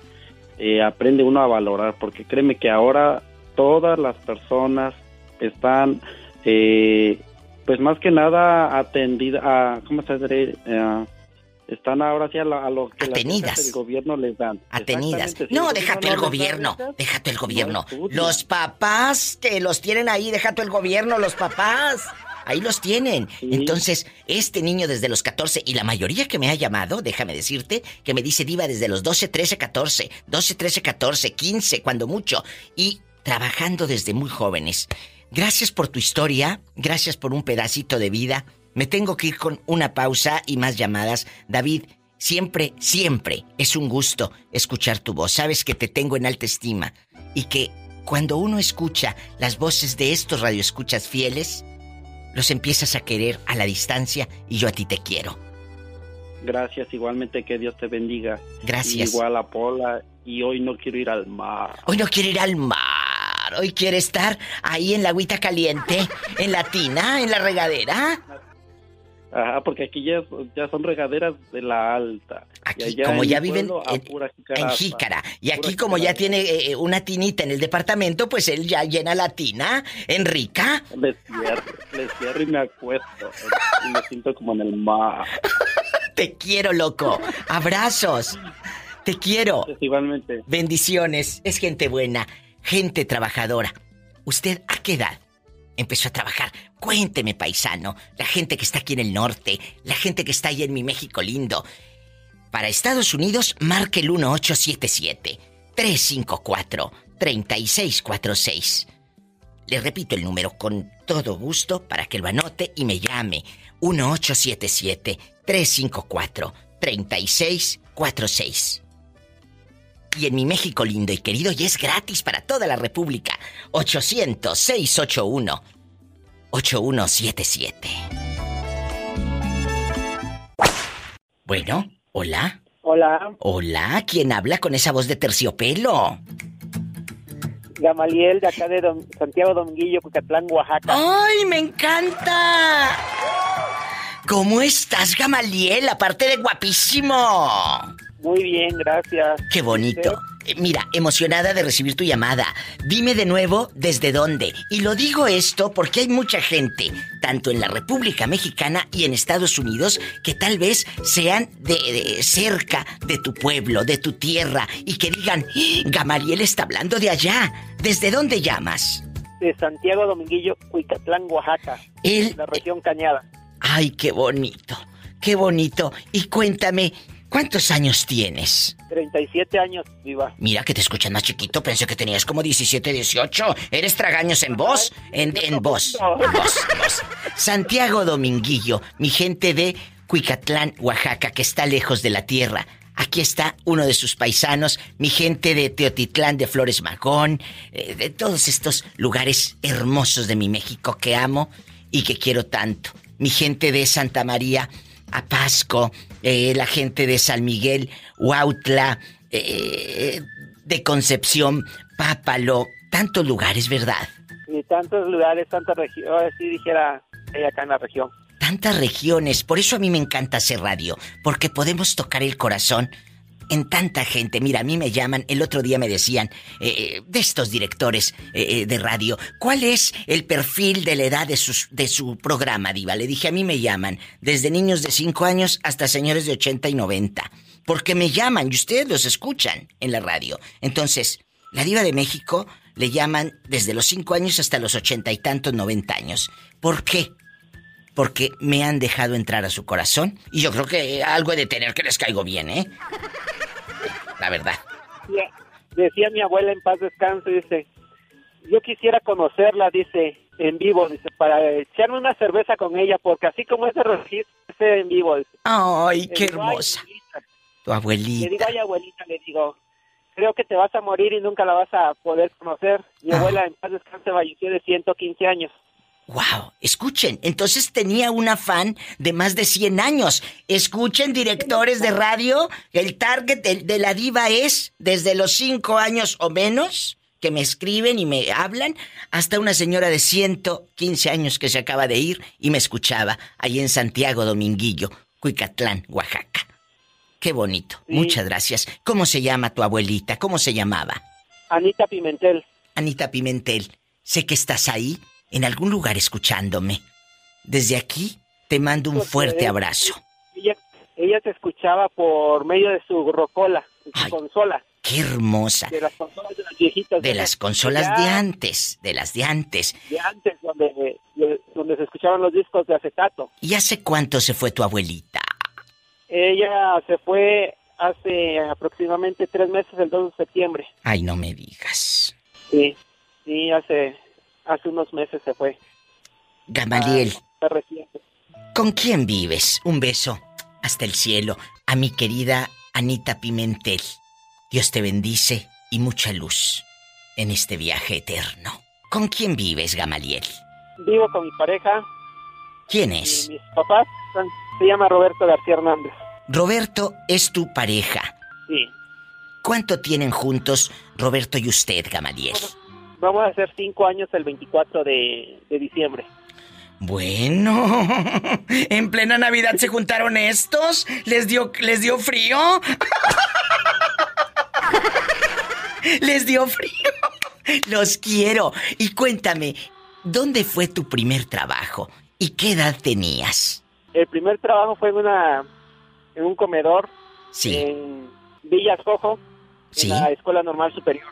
eh, aprende uno a valorar, porque créeme que ahora todas las personas están, eh, pues, más que nada atendidas, a, ¿cómo se dice? Eh, están ahora sí a, la- a lo que las del gobierno les dan. Atenidas. Si No, déjate el gobierno. becas, Déjate el gobierno. Los papás que los tienen ahí, déjate el gobierno, los papás. Ahí los tienen. Entonces, este niño desde los 14, y la mayoría que me ha llamado, déjame decirte, que me dice diva desde los 12, 13, 14, 12, 13, 14, 15, cuando mucho, y trabajando desde muy jóvenes. Gracias por tu historia, gracias por un pedacito de vida. Me tengo que ir con una pausa y más llamadas. David, siempre, siempre es un gusto escuchar tu voz. Sabes que te tengo en alta estima y que cuando uno escucha las voces de estos radioescuchas fieles, los empiezas a querer a la distancia y yo a ti te quiero. Gracias, igualmente que Dios te bendiga. Gracias. Igual a Pola, y hoy no quiero ir al mar. Hoy no quiere ir al mar, hoy quiere estar ahí en la agüita caliente, en la tina, en la regadera. Ajá, porque aquí ya, ya son regaderas de la alta. allá como ya viven pueblo, en- En. Jícara. Y aquí como ya tiene eh, una tinita en el departamento, pues él ya llena la tina en rica. Les cierro, les cierro y me acuesto. Y me siento como en el mar. (laughs) Te quiero, loco. Abrazos. Te quiero. igualmente. Bendiciones. Es gente buena, gente trabajadora. ¿Usted a qué edad empezó a trabajar? Cuénteme, paisano. La gente que está aquí en el norte, la gente que está allá en mi México lindo. Para Estados Unidos, marque el 1877 354 3646. Le repito el número con todo gusto para que lo anote y me llame. 1877-354-3646. Y en mi México lindo y querido, y es gratis para toda la República. 800-681-8177. Bueno, hola. Hola, Hola, ¿quién habla con esa voz de terciopelo? Gamaliel de acá de Dom- Santiago Dominguillo, Cucatlán, Oaxaca. ¡Ay, me encanta! ¿Cómo estás, Gamaliel? Aparte de guapísimo. Muy bien, gracias. Qué bonito. Eh, Mira, emocionada de recibir tu llamada. Dime de nuevo desde dónde. Y lo digo esto porque hay mucha gente, tanto en la República Mexicana y en Estados Unidos, que tal vez sean de, de cerca de tu pueblo, de tu tierra, y que digan, "¡Ah! Gamaliel está hablando de allá. ¿Desde dónde llamas? De Santiago Dominguillo, Cuicatlán, Oaxaca. Él- La región Cañada. Ay, qué bonito, qué bonito. Y cuéntame, ¿cuántos años tienes? 37 años, viva. Mira que te escuchas más chiquito, pensé que tenías como 17, 18. ¿Eres tragaños en voz? En, en voz. Voz, voz. Santiago Dominguillo, mi gente de Cuicatlán, Oaxaca, que está lejos de la tierra. Aquí está uno de sus paisanos, mi gente de Teotitlán de Flores Magón, eh, de todos estos lugares hermosos de mi México que amo y que quiero tanto. Mi gente de Santa María, Apasco, eh, la gente de San Miguel, Huautla, eh, de Concepción, Pápalo, tantos lugares, ¿verdad? Y tantos lugares, tantas regiones. Ahora sí dijera eh, acá en la región. Tantas regiones, por eso a mí me encanta hacer radio, porque podemos tocar el corazón en tanta gente. Mira, a mí me llaman, el otro día me decían, eh, de estos directores eh, de radio, ¿cuál es el perfil de la edad de, de su programa, Diva? Le dije, a mí me llaman, desde niños de 5 años hasta señores de 80 y 90, porque me llaman y ustedes los escuchan en la radio. Entonces, la Diva de México le llaman desde los 5 años hasta los 80 y tantos, 90 años. ¿Por qué? Porque me han dejado entrar a su corazón y yo creo que algo he de tener que les caigo bien, ¿eh? La verdad. Decía, decía mi abuela en paz descanse, dice, yo quisiera conocerla, dice, en vivo, dice, para echarme una cerveza con ella, porque así como ese registro, ese en vivo, dice. Ay, qué digo, "Ay, hermosa. Tu Le digo, abuelita. ay, abuelita, le digo, creo que te vas a morir y nunca la vas a poder conocer. Mi Ah. abuela en paz descanse falleció de 115 años. Wow, escuchen, entonces tenía una fan de más de 100 años. Escuchen, directores de radio, el target de, de la diva es desde los 5 años o menos, que me escriben y me hablan, hasta una señora de 115 años que se acaba de ir y me escuchaba ahí en Santiago Dominguillo, Cuicatlán, Oaxaca. Qué bonito, muchas gracias. ¿Cómo se llama tu abuelita? ¿Cómo se llamaba? Anita Pimentel. Anita Pimentel, sé que estás ahí, en algún lugar escuchándome. Desde aquí te mando un fuerte abrazo. Ella, ella se escuchaba por medio de su rocola, de su consola. Qué hermosa. De las consolas de las viejitas. De las consolas Ya de antes, de las de antes. de antes, donde, de- donde se escuchaban los discos de acetato. ¿Y hace cuánto se fue tu abuelita? Ella se fue hace aproximadamente tres meses, el 2 de septiembre. Ay, no me digas. Sí, sí, hace, hace unos meses se fue. Gamaliel, reciente. ¿con quién vives? Un beso hasta el cielo a mi querida Anita Pimentel. Dios te bendice y mucha luz en este viaje eterno. ¿Con quién vives, Gamaliel? Vivo con mi pareja ¿Quién y es? mis papás. Se llama Roberto García Hernández. Roberto es tu pareja. Sí. ¿Cuánto tienen juntos Roberto y usted, Gamaliel? Vamos a hacer cinco años el 24 de, de diciembre. Bueno, (laughs) en plena Navidad se juntaron estos, les dio les dio frío. (laughs) Les dio frío. Los quiero. Y cuéntame, ¿dónde fue tu primer trabajo y qué edad tenías? El primer trabajo fue en una en un comedor Sí. en Villa Cojo, Sí. en la Escuela Normal Superior.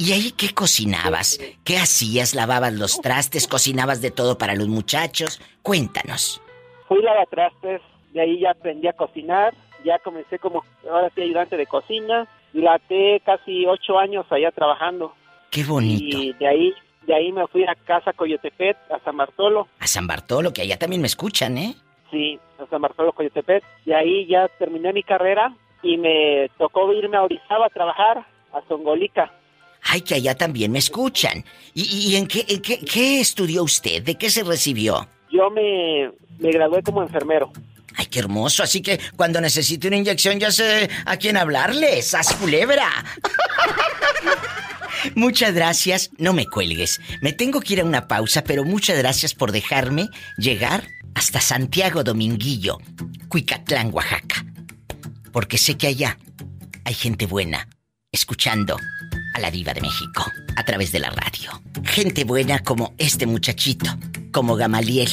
¿Y ahí qué cocinabas? ¿Qué hacías? ¿Lavabas los trastes? ¿Cocinabas de todo para los muchachos? Cuéntanos. Fui lavatrastes, de ahí ya aprendí a cocinar, ya comencé como ahora sí ayudante de cocina, dilaté casi ocho años allá trabajando. Qué bonito. Y de ahí, de ahí me fui a casa Coyotepet, a San Bartolo. A San Bartolo, que allá también me escuchan, ¿eh? Sí, a San Bartolo Coyotepet. De ahí ya terminé mi carrera y me tocó irme a Orizaba a trabajar, a Zongolica. Ay, que allá también me escuchan. ¿Y, y en, qué, en qué, qué estudió usted? ¿De qué se recibió? Yo me, me gradué como enfermero. Ay, qué hermoso. Así que cuando necesite una inyección ya sé a quién hablarle. ¡Sas culebra! (laughs) muchas gracias. No me cuelgues. Me tengo que ir a una pausa, pero muchas gracias por dejarme llegar hasta Santiago Dominguillo, Cuicatlán, Oaxaca. Porque sé que allá hay gente buena escuchando a la diva de México a través de la radio. Gente buena como este muchachito, como Gamaliel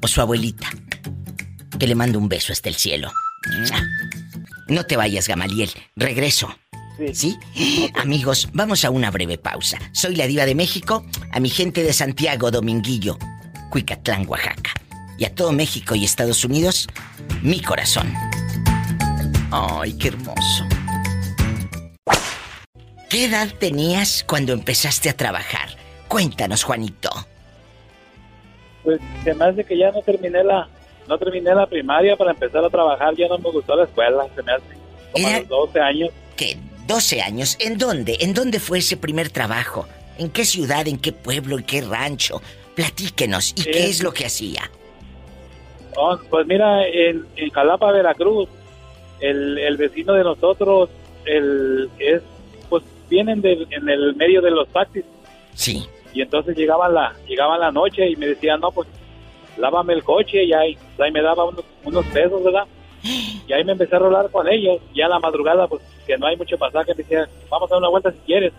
o su abuelita, que le mando un beso hasta el cielo. No te vayas, Gamaliel. Regreso. ¿Sí? Amigos, vamos a una breve pausa. Soy la diva de México, a mi gente de Santiago, Dominguillo, Cuicatlán, Oaxaca. Y a todo México y Estados Unidos, mi corazón. Ay, qué hermoso. ¿Qué edad tenías cuando empezaste a trabajar? Cuéntanos, Juanito. Pues se me hace que ya no terminé la no terminé la primaria para empezar a trabajar, ya no me gustó la escuela, se me hace como a los 12 años. ¿Qué? 12 años. ¿En dónde? ¿En dónde fue ese primer trabajo? ¿En qué ciudad, en qué pueblo, en qué rancho? Platíquenos. ¿Y qué es lo que hacía? Oh, pues mira, en, en Jalapa, Veracruz, el, el vecino de nosotros, el es, vienen del- en el medio de los taxis. Sí. Y entonces llegaba la, llegaba la noche y me decían, no, pues, lávame el coche y ahí, ahí me daba unos, unos pesos, ¿verdad? Y ahí me empecé a rolar con ellos. Y a la madrugada, pues, que no hay mucho pasaje, me decían, vamos a dar una vuelta si quieres.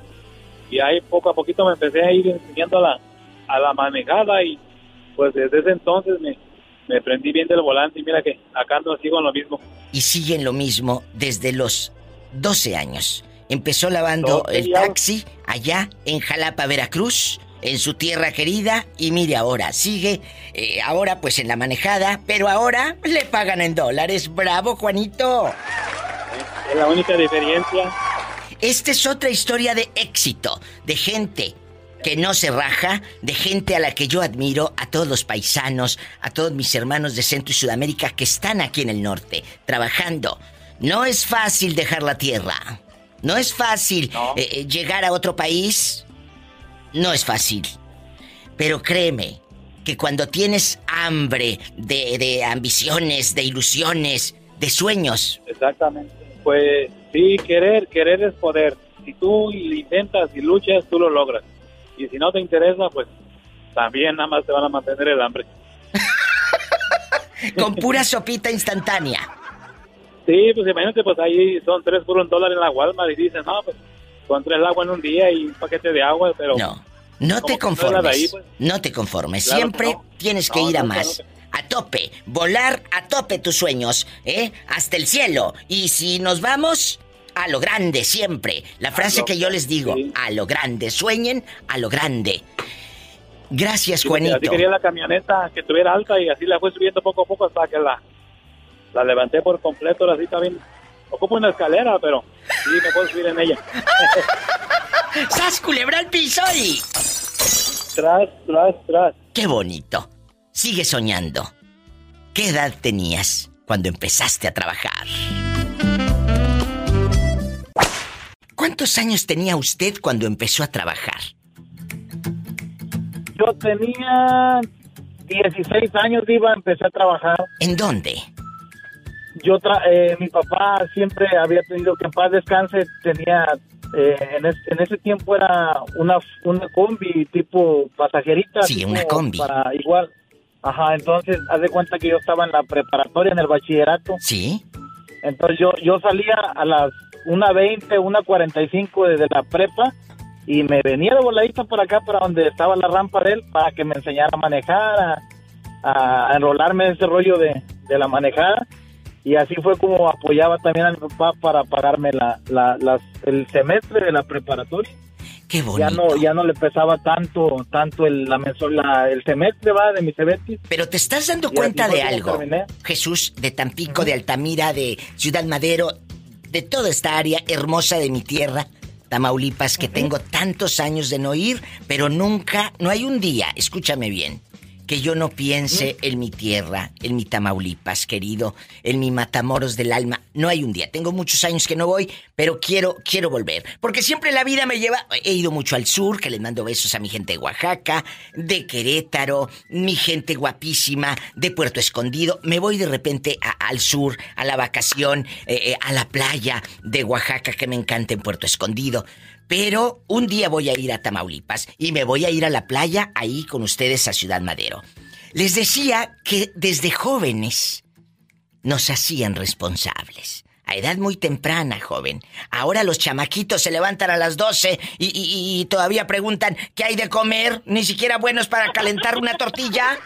Y ahí poco a poquito me empecé a ir enseñando a la, a la manejada y pues desde ese entonces me, me prendí bien del volante y mira que acá no sigo en lo mismo. Y siguen lo mismo desde los 12 años. Empezó lavando 12 el taxi allá en Jalapa, Veracruz, en su tierra querida. Y mire ahora, sigue eh, ahora pues en la manejada, pero ahora le pagan en dólares. ¡Bravo, Juanito! Es la única diferencia. Esta es otra historia de éxito, de gente que no se raja, de gente a la que yo admiro, a todos los paisanos, a todos mis hermanos de Centro y Sudamérica que están aquí en el norte, trabajando. No es fácil dejar la tierra. No es fácil eh, eh, llegar a otro país. No es fácil. Pero créeme que cuando tienes hambre de, de ambiciones, de ilusiones, de sueños, Exactamente. Pues sí, querer, querer es poder. Si tú intentas y luchas, tú lo logras. Y si no te interesa, pues también nada más te van a mantener el hambre. (laughs) con pura sopita instantánea. Sí, pues imagínate, pues ahí son tres por un dólar en la Walmart y dicen, no, pues con tres agua en un día y un paquete de agua, pero... No, no te no conformes. ahí, pues. No te conformes. Claro que Siempre no. tienes que No, ir a más. A tope. Volar a tope tus sueños, ¿eh? Hasta el cielo. Y si nos vamos, a lo grande siempre. La frase lo- que yo les digo, a lo grande. Sueñen a lo grande. Gracias, Sí, Juanito. Así quería la camioneta que estuviera alta y así la fue subiendo poco a poco hasta que la, la levanté por completo, así también. Ocupo una escalera, pero sí me puedo subir en ella. (laughs) ¡Sas, culebra al piso y... Tras, tras, tras. ¡Qué bonito! Sigue soñando. ¿Qué edad tenías cuando empezaste a trabajar? ¿Cuántos años tenía usted cuando empezó a trabajar? Yo tenía 16 años, iba a empezar a trabajar. ¿En dónde? Yo, tra eh, mi papá siempre había tenido que en paz descanse, tenía, eh, en, es- en ese tiempo era una, una combi tipo pasajerita. Sí, tipo una combi. Para igual. Ajá, entonces, haz de cuenta que yo estaba en la preparatoria, en el bachillerato. Sí. Entonces yo, yo salía a las 1.20, 1.45 desde la prepa y me venía de voladita por acá, para donde estaba la rampa de él, para que me enseñara a manejar, a, a- a enrolarme en ese rollo de, de la manejada. Y así fue como apoyaba también a mi papá para pagarme la, la- el semestre de la preparatoria. Qué Ya no, ya no le pesaba tanto, tanto el, la la- el semestre va de mi semestre. Pero te estás dando Y cuenta de algo, terminé. Jesús, de Tampico, de Altamira, de Ciudad Madero, de toda esta área hermosa de mi tierra. Tamaulipas, que tengo tantos años de no ir, pero nunca, no hay un día, escúchame bien, que yo no piense en mi tierra, en mi Tamaulipas, querido, en mi Matamoros del alma. No hay un día. Tengo muchos años que no voy, pero quiero, quiero volver. Porque siempre la vida me lleva. He ido mucho al sur, que les mando besos a mi gente de Oaxaca, de Querétaro, mi gente guapísima, de Puerto Escondido. Me voy de repente al sur, a la vacación, eh, eh, a la playa de Oaxaca, que me encanta en Puerto Escondido. Pero un día voy a ir a Tamaulipas y me voy a ir a la playa ahí con ustedes a Ciudad Madero. Les decía que desde jóvenes nos hacían responsables. A edad muy temprana, joven. Ahora los chamaquitos se levantan a las 12 y, y todavía preguntan qué hay de comer, ni siquiera buenos para calentar una tortilla.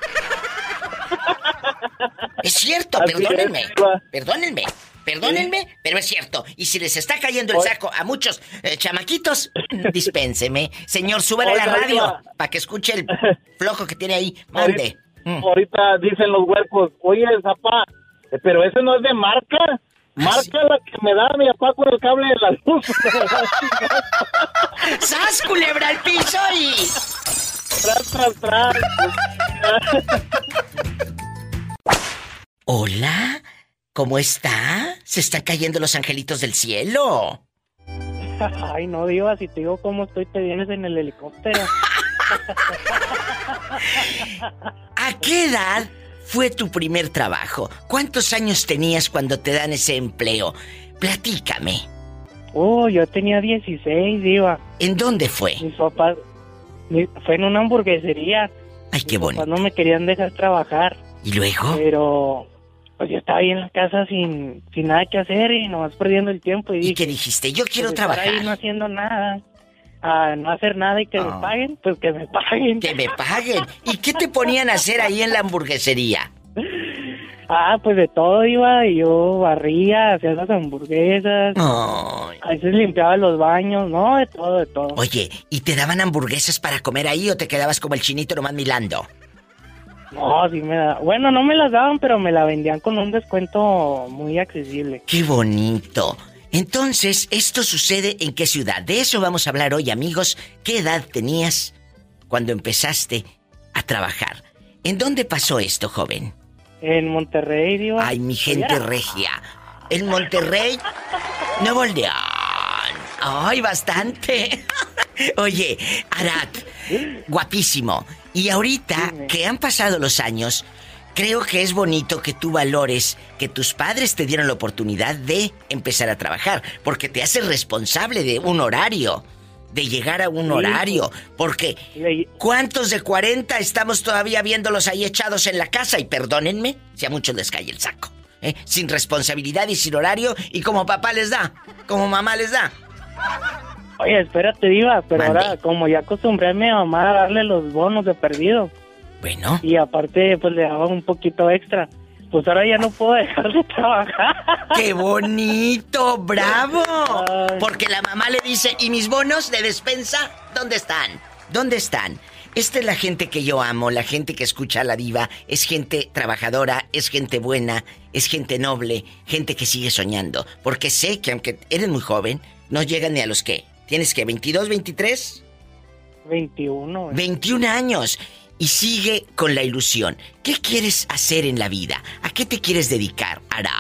Es cierto, perdónenme. Perdónenme. Perdónenme, pero es cierto. Y si les está cayendo el saco a muchos eh, chamaquitos, (laughs) dispénseme. Señor, súbele la radio para que escuche el (laughs) flojo que tiene ahí. Mande. Mm. Ahorita dicen los huercos, oye, zapá, pero ese no es de marca. Marca la que me da mi papá con el cable de la luz. (laughs) ¡Sas, culebra al piso y... Tras, tras, tras. Hola, ¿cómo está? Se están cayendo los angelitos del cielo. (laughs) Ay, no, Diva, si te digo cómo estoy, te vienes en el helicóptero. (laughs) ¿A qué edad fue tu primer trabajo? ¿Cuántos años tenías cuando te dan ese empleo? Platícame. Oh, yo tenía 16, Diva. ¿En dónde fue? Mis papás. mi- fue en una hamburguesería. Ay, qué Mis bonito. papás no me querían dejar trabajar. ¿Y luego? Pero. Pues yo estaba ahí en la casa sin, sin nada que hacer y nomás perdiendo el tiempo. ¿Y, ¿Y qué dijiste? Yo quiero pues, estar trabajar. ahí no haciendo nada. A no hacer nada y que me paguen, pues que me paguen. Que me paguen. ¿Y qué te ponían a hacer ahí en la hamburguesería? (laughs) Ah, pues de todo iba, y yo barría, hacía las hamburguesas, Ay. a veces limpiaba los baños, no, de todo, de todo. Oye, ¿y te daban hamburguesas para comer ahí o te quedabas como el chinito nomás milando? No, sí me da, bueno, no me las daban, pero me la vendían con un descuento muy accesible. ¡Qué bonito! Entonces, ¿esto sucede en qué ciudad? De eso vamos a hablar hoy, amigos. ¿Qué edad tenías cuando empezaste a trabajar? ¿En dónde pasó esto, joven? En Monterrey, digo. Ay, mi gente regia. En Monterrey, Nuevo León. Ay, bastante. (laughs) Oye, Arat, guapísimo. Y ahorita que han pasado los años, creo que es bonito que tú valores que tus padres te dieron la oportunidad de empezar a trabajar, porque te haces responsable de un horario, de llegar a un Sí. horario, porque ¿cuántos de 40 estamos todavía viéndolos ahí echados en la casa? Y perdónenme si a muchos les cae el saco. ¿eh? Sin responsabilidad y sin horario, y como papá les da, como mamá les da. Oye, espérate, Diva, pero Mande. ahora, como ya acostumbré a mi mamá a darle los bonos de perdido. Bueno. Y aparte, pues le daba un poquito extra. Pues ahora ya no puedo dejar de trabajar. (laughs) ¡Qué bonito! ¡Bravo! Porque la mamá le dice, ¿y mis bonos de despensa? ¿Dónde están? ¿Dónde están? Esta es la gente que yo amo, la gente que escucha a la diva, es gente trabajadora, es gente buena, es gente noble, gente que sigue soñando. Porque sé que aunque eres muy joven, no llegan ni a los que. ¿Tienes que 22, 23? 21. güey. 21 años y sigue con la ilusión. ¿Qué quieres hacer en la vida? ¿A qué te quieres dedicar, Arad?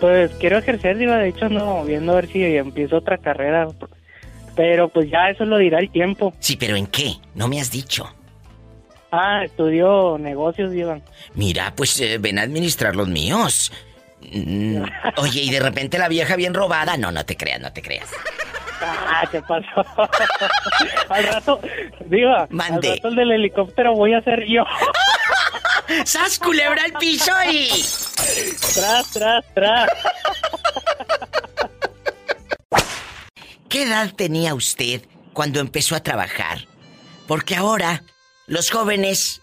Pues quiero ejercer, Diva. De hecho, ando viendo a ver si empiezo otra carrera. Pero pues ya eso lo dirá el tiempo. Sí, pero ¿en qué? No me has dicho. Ah, estudio negocios, Diva. Mira, pues eh, ven a administrar los míos. Mm, Oye, y de repente la vieja bien robada. No, no te creas, no te creas. Ah, ¿qué pasó? (laughs) al rato, Diva, Mande. al rato el del helicóptero voy a ser yo. (laughs) ¡Sas, culebra al piso y... Tras, tras, tras. ¿Qué edad tenía usted cuando empezó a trabajar? Porque ahora los jóvenes,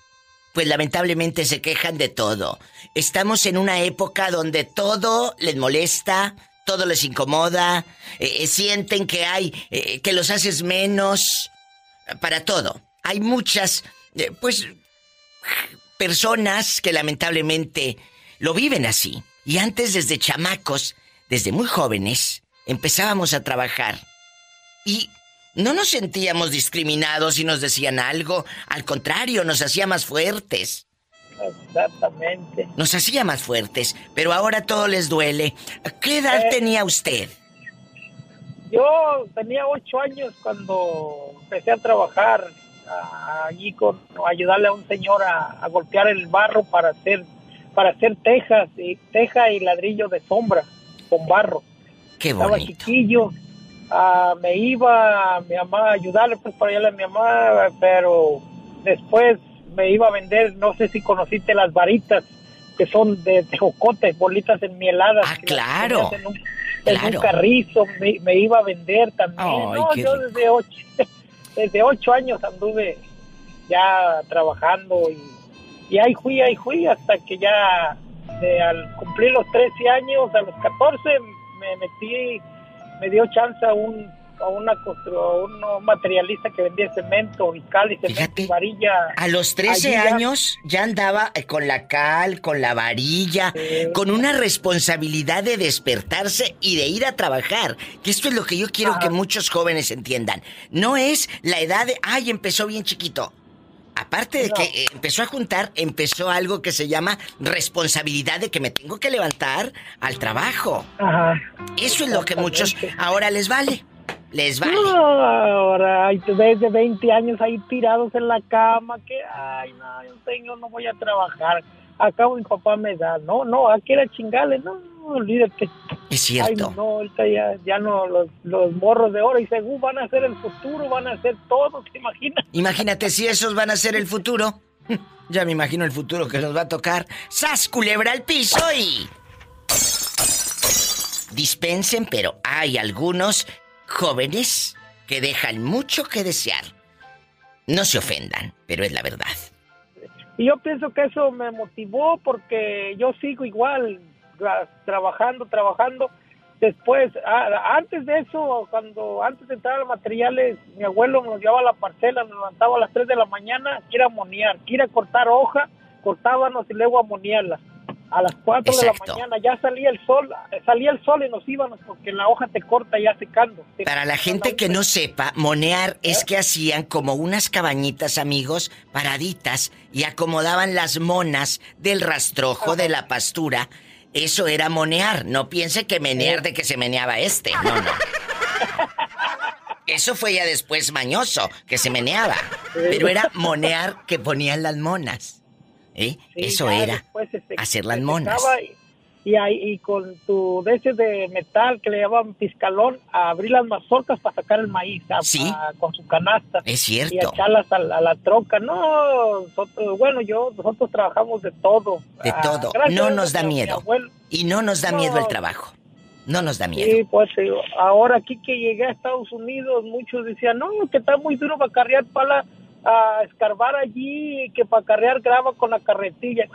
pues lamentablemente se quejan de todo. Estamos en una época donde todo les molesta, todo les incomoda, eh, eh, sienten que hay, eh, que los haces menos, para todo. Hay muchas, pues, personas que lamentablemente lo viven así. Y antes, desde chamacos, desde muy jóvenes, empezábamos a trabajar y no nos sentíamos discriminados y nos decían algo, al contrario, nos hacía más fuertes. Exactamente. Nos hacía más fuertes, pero ahora todo les duele. ¿Qué edad Eh. tenía usted? Yo tenía ocho años cuando empecé a trabajar ah, allí con a ayudarle a un señor a, a golpear el barro para hacer para hacer tejas y teja y ladrillo de sombra con barro. Qué Estaba bonito. chiquillo, ah, me iba a mi mamá a ayudarle pues para ayudarle a mi mamá, pero después me iba a vender, no sé si conociste las varitas que son de tejocote, bolitas enmieladas. Ah, claro. En un, en Claro. un carrizo, me, me iba a vender también. Ay, no, yo rico. desde ocho, (laughs) desde ocho años anduve ya trabajando y, y ahí fui, ahí fui, hasta que ya de, al cumplir los 13 años, a los 14, me metí, me dio chance a un a una a un materialista que vendía cemento y cal y cemento y varilla. A los 13 Allí ya- años ya andaba eh, con la cal, con la varilla, con una responsabilidad de despertarse y de ir a trabajar. Que esto es lo que yo quiero que muchos jóvenes entiendan. No es la edad de, ay, empezó bien chiquito. Aparte de que empezó a juntar, empezó algo que se llama responsabilidad de que me tengo que levantar al trabajo. Ajá. Eso es lo que muchos ahora les vale. Les vale. No, ahora hay ves de 20 años ahí tirados en la cama que, ay, no, yo tengo, no voy a trabajar. Acabo mi papá me da. No, no, aquí era chingale, no, olvídate. Es cierto. Ay, no, ahorita ya, ya no, los, los morros de oro y según van a ser el futuro, van a ser todo, ¿te imaginas? Imagínate si esos van a ser el futuro. (laughs) Ya me imagino el futuro que nos va a tocar. ¡Sas, culebra al piso y... Dispensen, pero hay algunos jóvenes que dejan mucho que desear. No se ofendan, pero es la verdad. Y yo pienso que eso me motivó porque yo sigo igual, trabajando, trabajando. Después, a- antes de eso, cuando antes de entrar a los materiales, mi abuelo nos llevaba a la parcela, nos levantaba a las 3 de la mañana, ir a amonear, que ir a cortar hoja, cortábamos y luego amoniarla. A las 4 de la mañana ya salía el sol, salía el sol y nos íbamos porque la hoja te corta ya secando. Para la gente que no sepa, monear es que hacían como unas cabañitas, amigos, paraditas, y acomodaban las monas del rastrojo de la pastura. Eso era monear. No piense que menear de que se meneaba este. No, no. Eso fue ya después mañoso, que se meneaba. Pero era monear que ponían las monas. ¿Eh? Sí, Eso era. después Hacer las monas. Y, y, ahí- y con tu de ese de metal que le llamaban piscalón, a abrir las mazorcas para sacar el maíz a- Sí. a- con su canasta. Es Y cierto. echarlas a, la- a la troca. No, nosotros, bueno, yo, nosotros trabajamos de todo. De Ah, todo. No nos da mi- mi miedo. Y no nos da miedo el trabajo. No nos da miedo. Sí, pues ahora aquí que llegué a Estados Unidos, muchos decían, no, que está muy duro para carrear pala, a escarbar allí, que para carrear grava con la carretilla.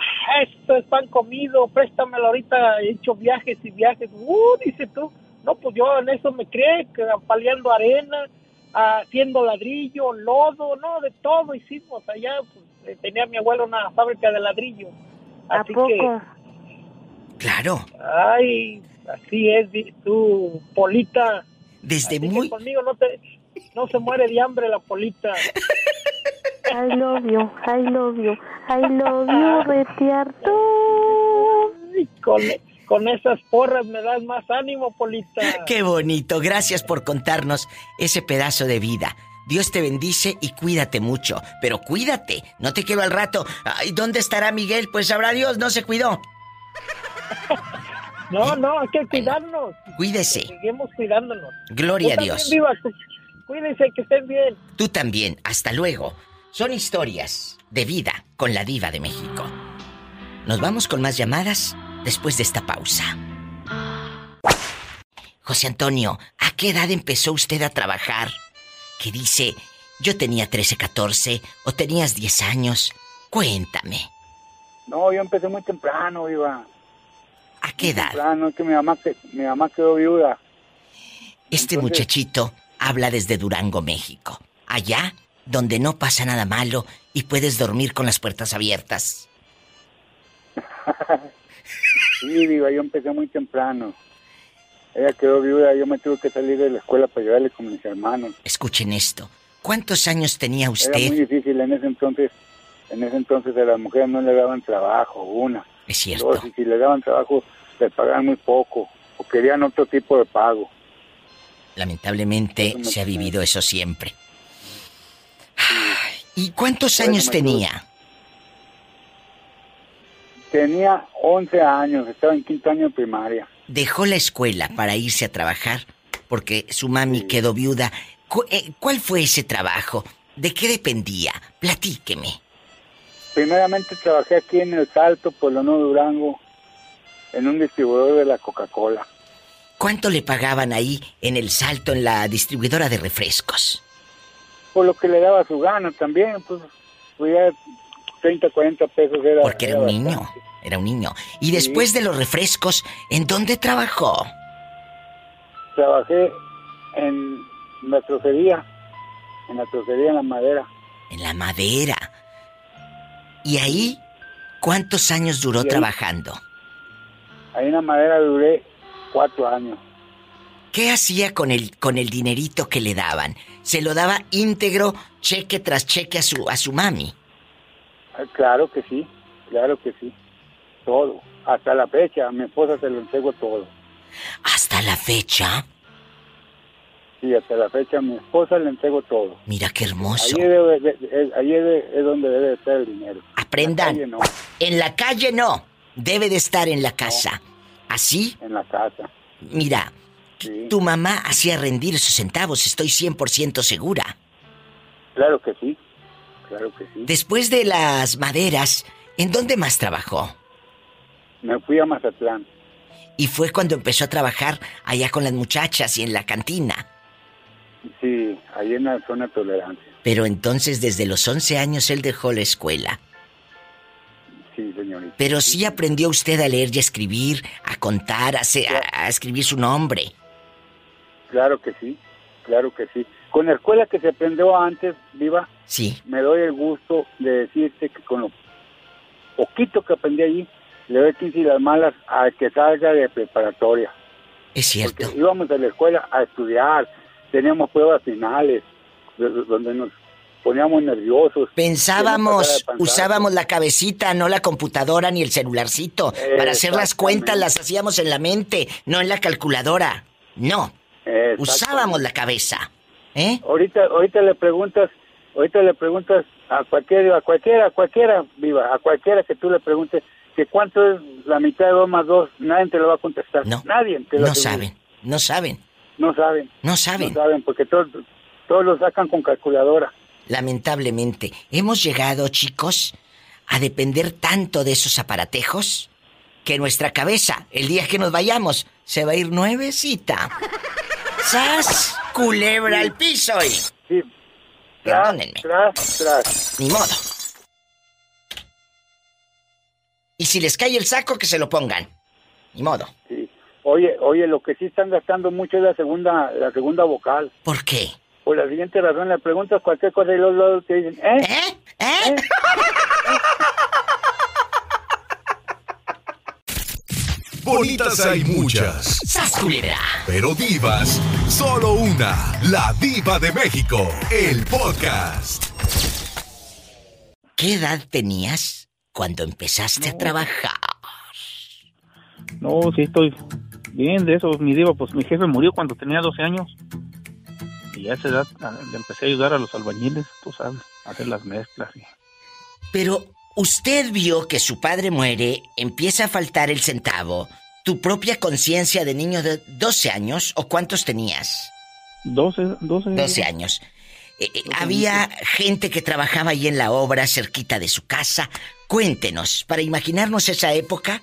Esto es pan comido, préstamelo ahorita, he hecho viajes y viajes. Uh, dice tú, no, pues yo en eso me creé, que paliando arena, haciendo ladrillo, lodo, no, de todo hicimos allá. Pues, eh, tenía mi abuelo una fábrica de ladrillo. ¿A Así poco? que, Claro. Ay, así es, tú, Polita. Desde Así que muy... conmigo no, te, no se muere de hambre la Polita. (laughs) I love you, I love you, I love you, Retiarto. Con, con esas porras me das más ánimo, Polita. (laughs) Qué bonito. Gracias por contarnos ese pedazo de vida. Dios te bendice y cuídate mucho. Pero cuídate. No te quiero al rato. Ay, ¿dónde estará Miguel? Pues sabrá Dios, no se cuidó. (laughs) No, no, hay que cuidarnos. Cuídese. Seguimos cuidándonos. Gloria a Dios. Diva, cu- cuídense, que estén bien. Tú también. Hasta luego. Son historias de vida con la diva de México. Nos vamos con más llamadas después de esta pausa. José Antonio, ¿a qué edad empezó usted a trabajar? Que dice, yo tenía 13, 14 o tenías 10 años. Cuéntame, No, yo empecé muy temprano, iba. ¿a qué edad? Temprano, es que mi mamá, que- mi mamá quedó viuda. Este Entonces- muchachito habla desde Durango, México. Allá donde no pasa nada malo y puedes dormir con las puertas abiertas. (laughs) Sí, diva, yo empecé muy temprano. Ella quedó viuda, yo me tuve que salir de la escuela para ayudarle con mis hermanos. Escuchen esto. ¿Cuántos años tenía Era muy usted? difícil en ese entonces. En ese entonces a las mujeres no le daban trabajo, una. Es cierto. Dos, y si le daban trabajo, le pagaban muy poco. O querían otro tipo de pago. Lamentablemente se ha vivido eso siempre. ¿Y cuántos años tenía? Tenía 11 años, estaba en quinto año de primaria. Dejó la escuela para irse a trabajar porque su mami quedó viuda. Eh, ¿Cuál fue ese trabajo? ¿De qué dependía? Platíqueme. Primeramente trabajé aquí en El Salto, Pueblo Nuevo Durango, en un distribuidor de la Coca-Cola. ¿Cuánto le pagaban ahí en el salto en la distribuidora de refrescos? Por lo que le daba su gana también, pues, pues ya 30, 40 pesos era. Porque era un niño, era un niño. Y después de los refrescos, ¿en dónde trabajó? Trabajé en la trocería, en la trocería en la madera. En la madera. ¿Y ahí cuántos años duró ahí- trabajando? Ahí en la madera duré cuatro años. ¿Qué hacía con el, con el dinerito que le daban? ¿Se lo daba íntegro, cheque tras cheque a su, a su mami? Ah, Claro que sí, claro que sí. Todo. Hasta la fecha, a mi esposa se lo entrego todo. ¿Hasta la fecha? Sí, hasta la fecha a mi esposa le entrego todo. Mira qué hermoso. Ahí, debe de- de- ahí es, es donde debe estar el dinero. Aprendan. En la calle no, En la calle no. Debe de estar en la casa. ¿Así? en la casa. Mira, tu mamá hacía rendir sus centavos, estoy 100% segura. Claro que sí, claro que sí. Después de las maderas, ¿en dónde más trabajó? Me fui a Mazatlán. Y fue cuando empezó a trabajar allá con las muchachas y en la cantina. Sí, ahí en la zona de tolerancia. Pero entonces desde los 11 años él dejó la escuela. Sí, señorita. Pero sí aprendió usted a leer y a escribir, a contar, a, se- a- a escribir su nombre. Claro que sí, claro que sí. Con la escuela que se aprendió antes, viva, Sí. me doy el gusto de decirte que con lo poquito que aprendí allí, le doy 15 y las malas al que salga de preparatoria. Es cierto. Porque íbamos a la escuela a estudiar, teníamos pruebas finales, do- do- donde nos poníamos nerviosos. Pensábamos, usábamos la cabecita, no la computadora ni el celularcito. Para hacer las cuentas las hacíamos en la mente, no en la calculadora. No. Usábamos la cabeza. ¿Eh? Ahorita, ahorita le preguntas, ahorita le preguntas a cualquiera, a cualquiera, a cualquiera, viva, a cualquiera que tú le preguntes que cuánto es la mitad de dos más dos, nadie te lo va a contestar. No. Nadie te lo No saben, no saben. No saben. No saben. No saben porque todos, todos lo sacan con calculadora. Lamentablemente, hemos llegado, chicos, a depender tanto de esos aparatejos que nuestra cabeza, el día que nos vayamos, se va a ir nuevecita. ¡Sas! Culebra al piso y... Sí. Perdónenme. Tras, tras. Ni modo. Y si les cae el saco, que se lo pongan. Ni modo. Sí. Oye, oye, lo que sí están gastando mucho es la segunda, la segunda vocal. ¿Por qué? Por la siguiente razón, le preguntas cualquier cosa y luego, luego te dicen, ¿eh? ¿Eh? Bonitas hay muchas. ¡Sas, culebra! Pero divas, solo una. La diva de México. El podcast. ¿Qué edad tenías cuando empezaste a trabajar? No, sí estoy bien de eso, mi diva. Pues mi jefe murió cuando tenía 12 años. Y a esa edad le empecé a ayudar a los albañiles, tú sabes, a hacer las mezclas. y- Pero usted vio que su padre muere, empieza a faltar el centavo. ¿Tu propia conciencia de niño de 12 años o cuántos tenías? 12, 12. 12 años. Eh, eh, había gente que trabajaba ahí en la obra, cerquita de su casa. Cuéntenos, para imaginarnos esa época,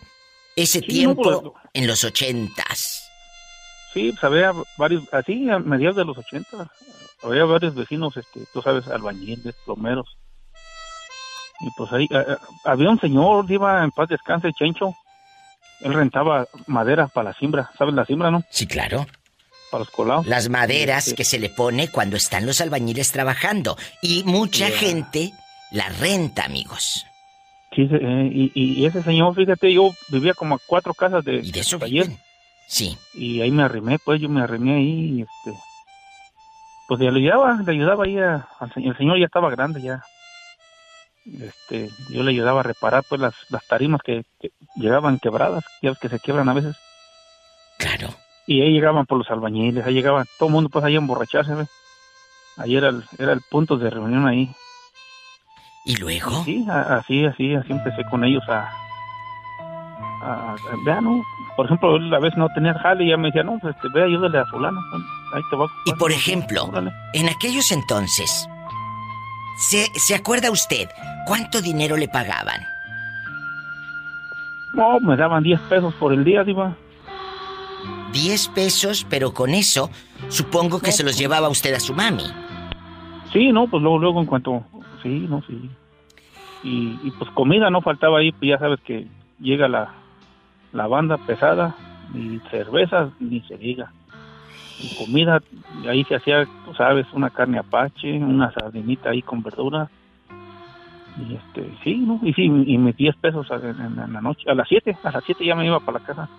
ese Sí, no, tiempo pues, en los ochentas. Sí, pues había varios, así a mediados de los 80, había varios vecinos, este, tú sabes, albañiles, plomeros. Y pues ahí eh, había un señor, iba en paz descanse, Chencho. Él rentaba madera para la siembra, ¿sabes la siembra, no? Sí, claro. Para los colados. Las maderas Y, que se le pone cuando están los albañiles trabajando. Y mucha gente la renta, amigos. Sí, eh, y, y- y ese señor, fíjate, yo vivía como a cuatro casas de, de eso taller. Sí. Y ahí me arrimé, pues yo me arrimé ahí y este. Pues le ayudaba, le ayudaba ahí a- al señor. El señor ya estaba grande ya. Este, yo le ayudaba a reparar pues las, las tarimas que, que llegaban quebradas, ya ves que se quiebran a veces. Claro. Y ahí llegaban por los albañiles, ahí llegaban, todo el mundo pues ahí a emborracharse, ¿ves? Ahí era el, era el punto de reunión ahí. ¿Y luego? Sí, así, así, así empecé con ellos a... a, ¿no? Por ejemplo, él a veces no tenía jale y ya me decía, no, pues este, ve, ayúdale a fulano, ahí te va. a Y ocupar". por ejemplo, en aquellos entonces, ¿se, ¿se acuerda usted cuánto dinero le pagaban? No, me daban 10 pesos por el día, diva. 10 pesos, pero con eso supongo que se los llevaba usted a su mami. Sí, no, pues luego, luego en cuanto... Sí, no, sí. Y, y, pues comida no faltaba ahí, pues ya sabes que llega la, la banda pesada, ni cervezas, ni se diga. Comida, ahí se hacía, tú sabes, una carne apache, una sardinita ahí con verdura. Y este, sí, ¿no? Y sí, y me 10 pesos en- en la noche, a las 7, a las 7 ya me iba para la casa.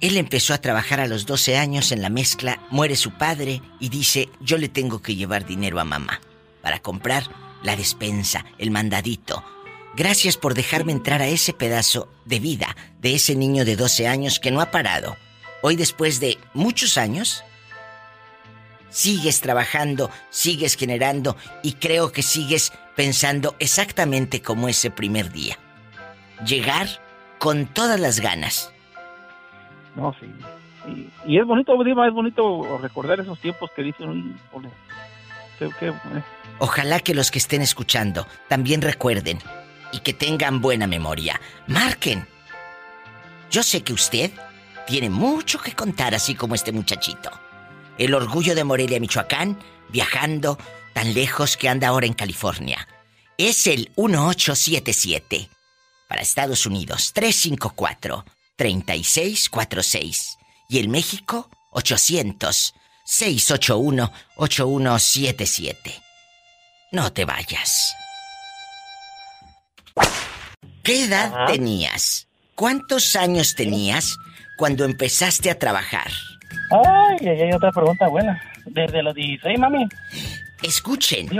Él empezó a trabajar a los 12 años en la mezcla, muere su padre y dice, yo le tengo que llevar dinero a mamá para comprar la despensa, el mandadito. Gracias por dejarme entrar a ese pedazo de vida de ese niño de 12 años que no ha parado. Hoy después de muchos años, sigues trabajando, sigues generando y creo que sigues pensando exactamente como ese primer día. Llegar con todas las ganas. No, sí. Y, y es bonito, Diva, es bonito recordar esos tiempos que dicen, qué, qué, eh, Ojalá que los que estén escuchando también recuerden y que tengan buena memoria. Marquen. Yo sé que usted tiene mucho que contar, así como este muchachito. El orgullo de Morelia, Michoacán, viajando tan lejos que anda ahora en California. Es el 1877. Para Estados Unidos, 354-3646. Y el México, 800-681-8177. No te vayas. ¿Qué edad Ajá. tenías? ¿Cuántos años tenías cuando empezaste a trabajar? Ay, ahí hay otra pregunta buena. Desde los 16, mami. Escuchen.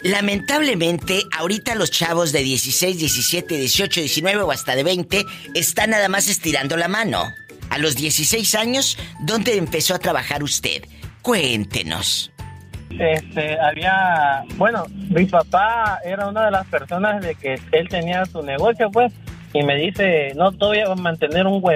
Lamentablemente, ahorita los chavos de 16, 17, 18, 19 o hasta de 20 están nada más estirando la mano. A los 16 años, ¿dónde empezó a trabajar usted? Cuéntenos. Este, había, bueno, mi papá era una de las personas de que él tenía su negocio, pues, y me dice, no, todavía voy a mantener un hue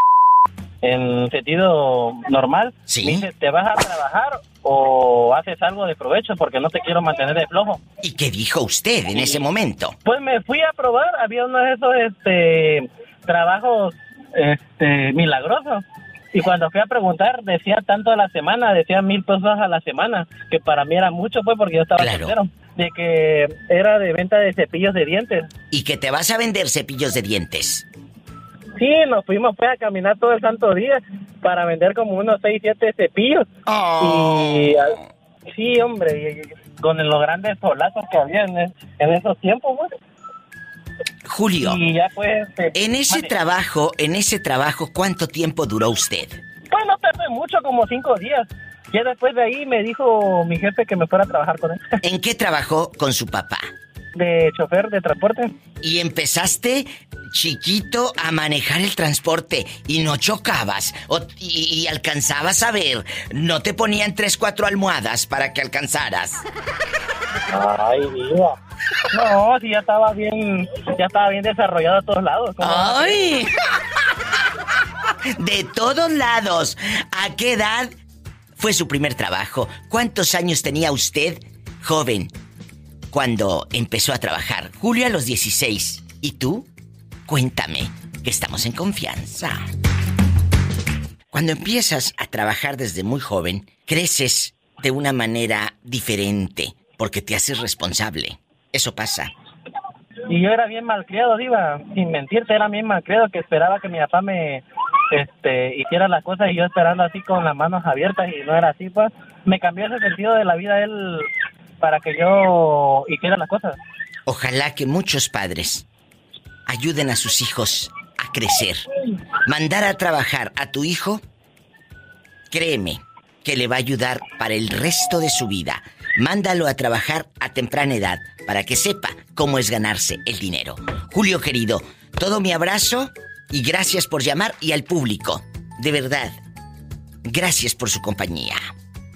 en sentido normal. Sí. Me dice, ¿te vas a trabajar o haces algo de provecho? Porque no te quiero mantener de flojo. ¿Y qué dijo usted en ese momento? Pues me fui a probar, había uno de esos este, trabajos este, milagrosos. Y cuando fui a preguntar, decía tanto a la semana, decía mil pesos a la semana, que para mí era mucho, pues, porque yo estaba soltero. De que era de venta de cepillos de dientes. Y que te vas a vender cepillos de dientes. Sí, nos fuimos pues, a caminar todo el santo día para vender como unos 6, 7 cepillos. Y ah, sí, hombre, y- y con los grandes solazos que había en, es- en esos tiempos, pues. Julio, Y ya pues... eh, en ese trabajo, en ese trabajo, ¿cuánto tiempo duró usted? Pues no tardé mucho, como cinco días. Ya después de ahí me dijo mi jefe que me fuera a trabajar con él. ¿En qué trabajó con su papá? De chofer de transporte. Y empezaste chiquito a manejar el transporte y no chocabas o- y, y alcanzabas a ver. No te ponían tres, cuatro almohadas para que alcanzaras. Ay. No, sí, ya estaba bien, ya estaba bien desarrollado a todos lados. ¡Ay! De todos lados. ¿A qué edad fue su primer trabajo? ¿Cuántos años tenía usted, joven, cuando empezó a trabajar? Julio a los 16. ¿Y tú? Cuéntame, que estamos en confianza. Cuando empiezas a trabajar desde muy joven, creces de una manera diferente, porque te haces responsable. Eso pasa. Y yo era bien malcriado, Diva. Sin mentirte, era bien malcriado que esperaba que mi papá me este, hiciera las cosas y yo esperando así con las manos abiertas y no era así, pues. Me cambió ese sentido de la vida él para que yo hiciera las cosas. Ojalá que muchos padres ayuden a sus hijos a crecer. Mandar a trabajar a tu hijo créeme que le va a ayudar para el resto de su vida. Mándalo a trabajar a temprana edad para que sepa cómo es ganarse el dinero. Julio querido, todo mi abrazo y gracias por llamar y al público. De verdad, gracias por su compañía.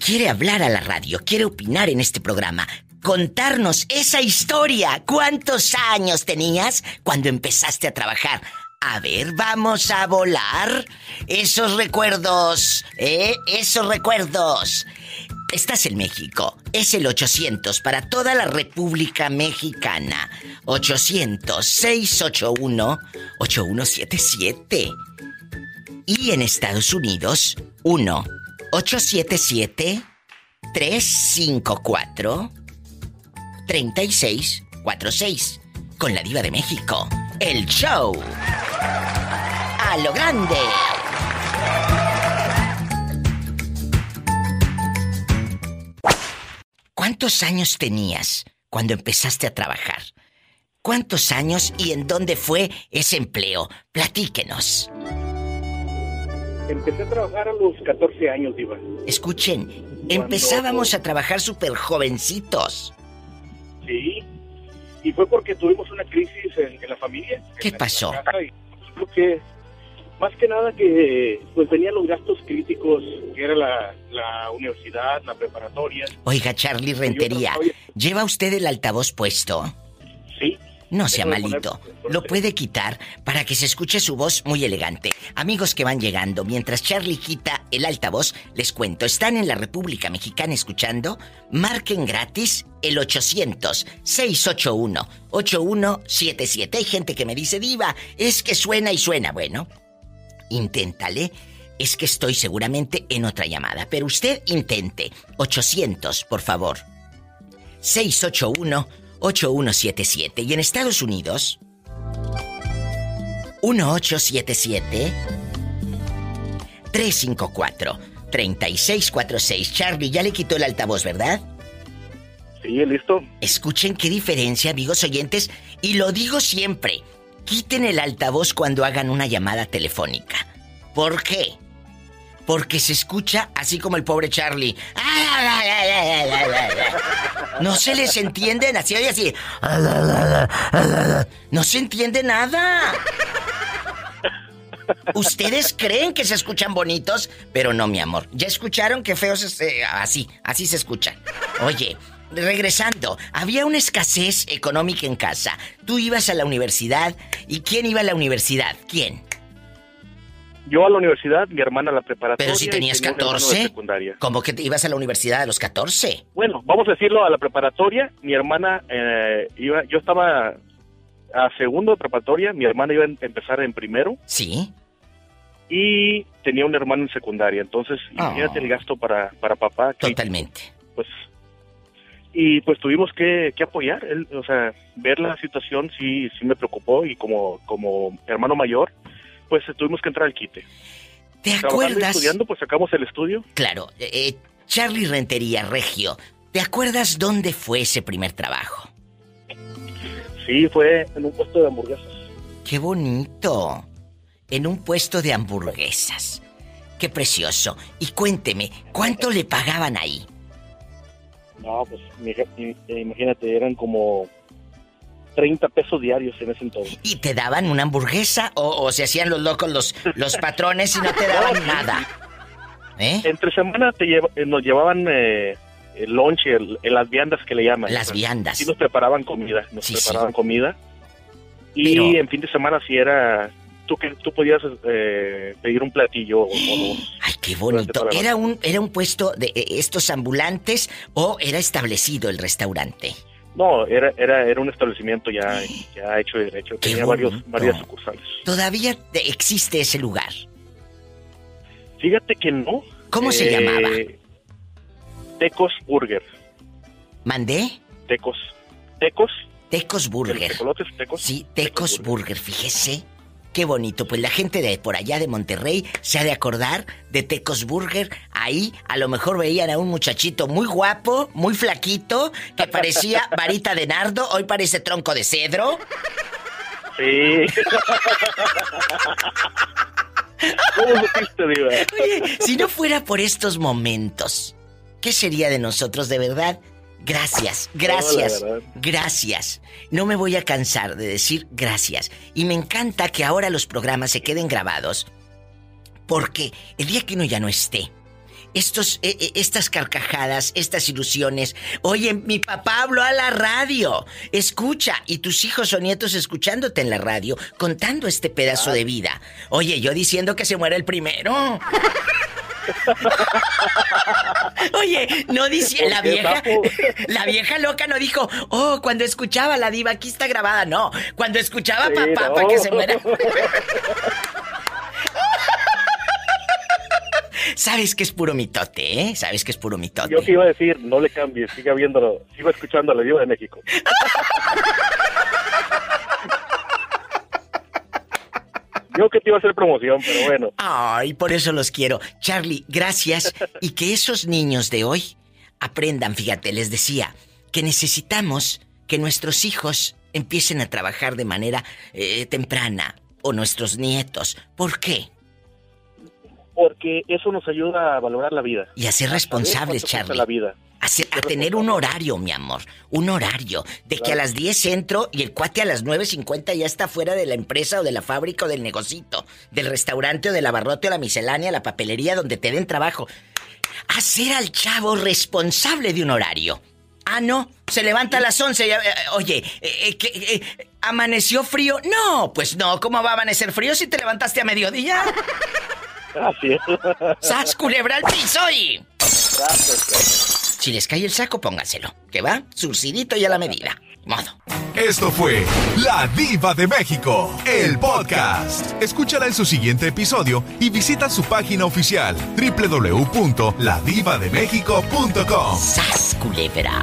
Quiere hablar a la radio, quiere opinar en este programa, contarnos esa historia. ¿Cuántos años tenías cuando empezaste a trabajar? A ver, vamos a volar esos recuerdos, ¿eh? Esos recuerdos. Estás en México. Es el 800 para toda la República Mexicana. 800-681-8177. Y en Estados Unidos, 1-877-354-3646. Con la diva de México. El show. A lo grande. ¿Cuántos años tenías cuando empezaste a trabajar? ¿Cuántos años y en dónde fue ese empleo? Platíquenos. Empecé a trabajar a los 14 años, Diva. Escuchen, empezábamos a trabajar súper jovencitos. Sí. Y fue porque tuvimos una crisis en, en la familia. ¿Qué en la pasó? y que más que nada que pues venían los gastos críticos, que era la, la universidad, la preparatoria. Oiga, Charlie Rentería, ¿lleva usted el altavoz puesto? No sea malito. Lo puede quitar para que se escuche su voz muy elegante. Amigos que van llegando, mientras Charlie quita el altavoz, les cuento, están en la República Mexicana escuchando, marquen gratis el 800-681-8177. Hay gente que me dice, diva, es que suena y suena. Bueno, inténtale. Es que estoy seguramente en otra llamada, pero usted intente. 800, por favor. 681-8177. Y en Estados Unidos, 1877-354-3646. Charlie, ya le quitó el altavoz, ¿verdad? Sí, listo. Escuchen qué diferencia, amigos oyentes, y lo digo siempre. Quiten el altavoz cuando hagan una llamada telefónica. ¿Por qué? Porque se escucha así como el pobre Charlie. (laughs) No se les entiende, así oye así. No se entiende nada. Ustedes creen que se escuchan bonitos, pero no, mi amor. Ya escucharon que feos es, eh, así, así se escuchan. Oye, regresando, había una escasez económica en casa. Tú ibas a la universidad y ¿quién iba a la universidad? ¿Quién? Yo a la universidad, mi hermana a la preparatoria. Pero si tenías tenía un hermano de 14. secundaria. ¿Cómo que te ibas a la universidad a los 14? Bueno, vamos a decirlo a la preparatoria. Mi hermana eh, iba, yo estaba a segundo de preparatoria, mi hermana iba a empezar en primero. Sí. Y tenía un hermano en secundaria, entonces imagínate el gasto para, para papá. que- Totalmente. Pues, y pues tuvimos que, que apoyar, él, o sea, ver la situación sí, sí me preocupó y como, como hermano mayor, pues tuvimos que entrar al quite. ¿Te y acuerdas? estudiando, pues sacamos el estudio. Claro, eh, eh, Charlie Rentería, Regio. ¿Te acuerdas dónde fue ese primer trabajo? Sí, fue en un puesto de hamburguesas. ¡Qué bonito! En un puesto de hamburguesas. ¡Qué precioso! Y cuénteme, ¿cuánto le pagaban ahí? No, pues eh, imagínate, eran como 30 pesos diarios en ese entonces. ¿Y te daban una hamburguesa o, o se hacían los locos los, los patrones y no te daban (laughs) nada? ¿Eh? Entre semana te lleva- eh, nos llevaban eh, el lunch, el- el- las viandas que le llaman. Las viandas. Sí nos preparaban comida, nos Sí, sí. preparaban comida. Y Pero- en fin de semana sí era... Tú, que, tú podías eh, pedir un platillo o, o dos. ¡Ay, qué bonito! ¿Era un, ¿Era un puesto de eh, estos ambulantes o era establecido el restaurante? No, era, era, era un establecimiento ya, (gasps) ya hecho y derecho. Tenía varios, varias sucursales. ¿Todavía te- existe ese lugar? Fíjate que no. ¿Cómo se llamaba? Tecos Burger. ¿Mandé? Tecos. Tecos. Tecos Burger. Tecolotes, Tecos. Sí, Tecos Burger, fíjese. Qué bonito, pues la gente de por allá de Monterrey se ha de acordar de Tecos Burger. Ahí a lo mejor veían a un muchachito muy guapo, muy flaquito, que parecía (laughs) varita de nardo, hoy parece tronco de cedro. Sí. ¿Cómo supiste, Diva? Oye, si no fuera por estos momentos, ¿qué sería de nosotros de verdad? Gracias, gracias, gracias. No me voy a cansar de decir gracias. Y me encanta que ahora los programas se queden grabados. Porque el día que uno ya no esté, estos, eh, eh, estas carcajadas, estas ilusiones. Oye, mi papá habló a la radio. Escucha, y tus hijos o nietos escuchándote en la radio, contando este pedazo de vida. Oye, yo diciendo que se muera el primero. (laughs) (laughs) Oye, no dice la ¿Por qué, vieja, la vieja loca no dijo, oh, cuando escuchaba la diva, aquí está grabada, no, cuando escuchaba Sí, papá no. para que se muera. (laughs) Sabes que es puro mitote, ¿eh? Sabes que es puro mitote. Yo te iba a decir, no le cambies, siga viéndolo, siga escuchando a la Diva de México. (laughs) Yo que te iba a hacer promoción, pero bueno. Ay, por eso los quiero. Charlie, gracias. Y que esos niños de hoy aprendan, fíjate, les decía, que necesitamos que nuestros hijos empiecen a trabajar de manera eh, temprana. O nuestros nietos. ¿Por qué? Porque eso nos ayuda a valorar la vida. Y a ser responsables, Charlie. la vida. A, ser- a tener un horario, mi amor. Un horario. De que a las 10 entro y el cuate a las 9.50 ya está fuera de la empresa o de la fábrica o del negocito. Del restaurante o del abarrote o la miscelánea, la papelería donde te den trabajo. Hacer al chavo responsable de un horario. Ah, no. Se levanta a las 11. ya, eh, oye, eh, eh, eh, ¿amaneció frío? No, pues no. ¿Cómo va a amanecer frío si te levantaste a mediodía? (laughs) Así es. ¡Sas, culebra al piso y... Si les cae el saco, póngaselo. Que va surcidito y a la medida. Modo. Esto fue La Diva de México, el podcast. Escúchala en su siguiente episodio y visita su página oficial www.ladivademexico.com. ¡Sas, culebra!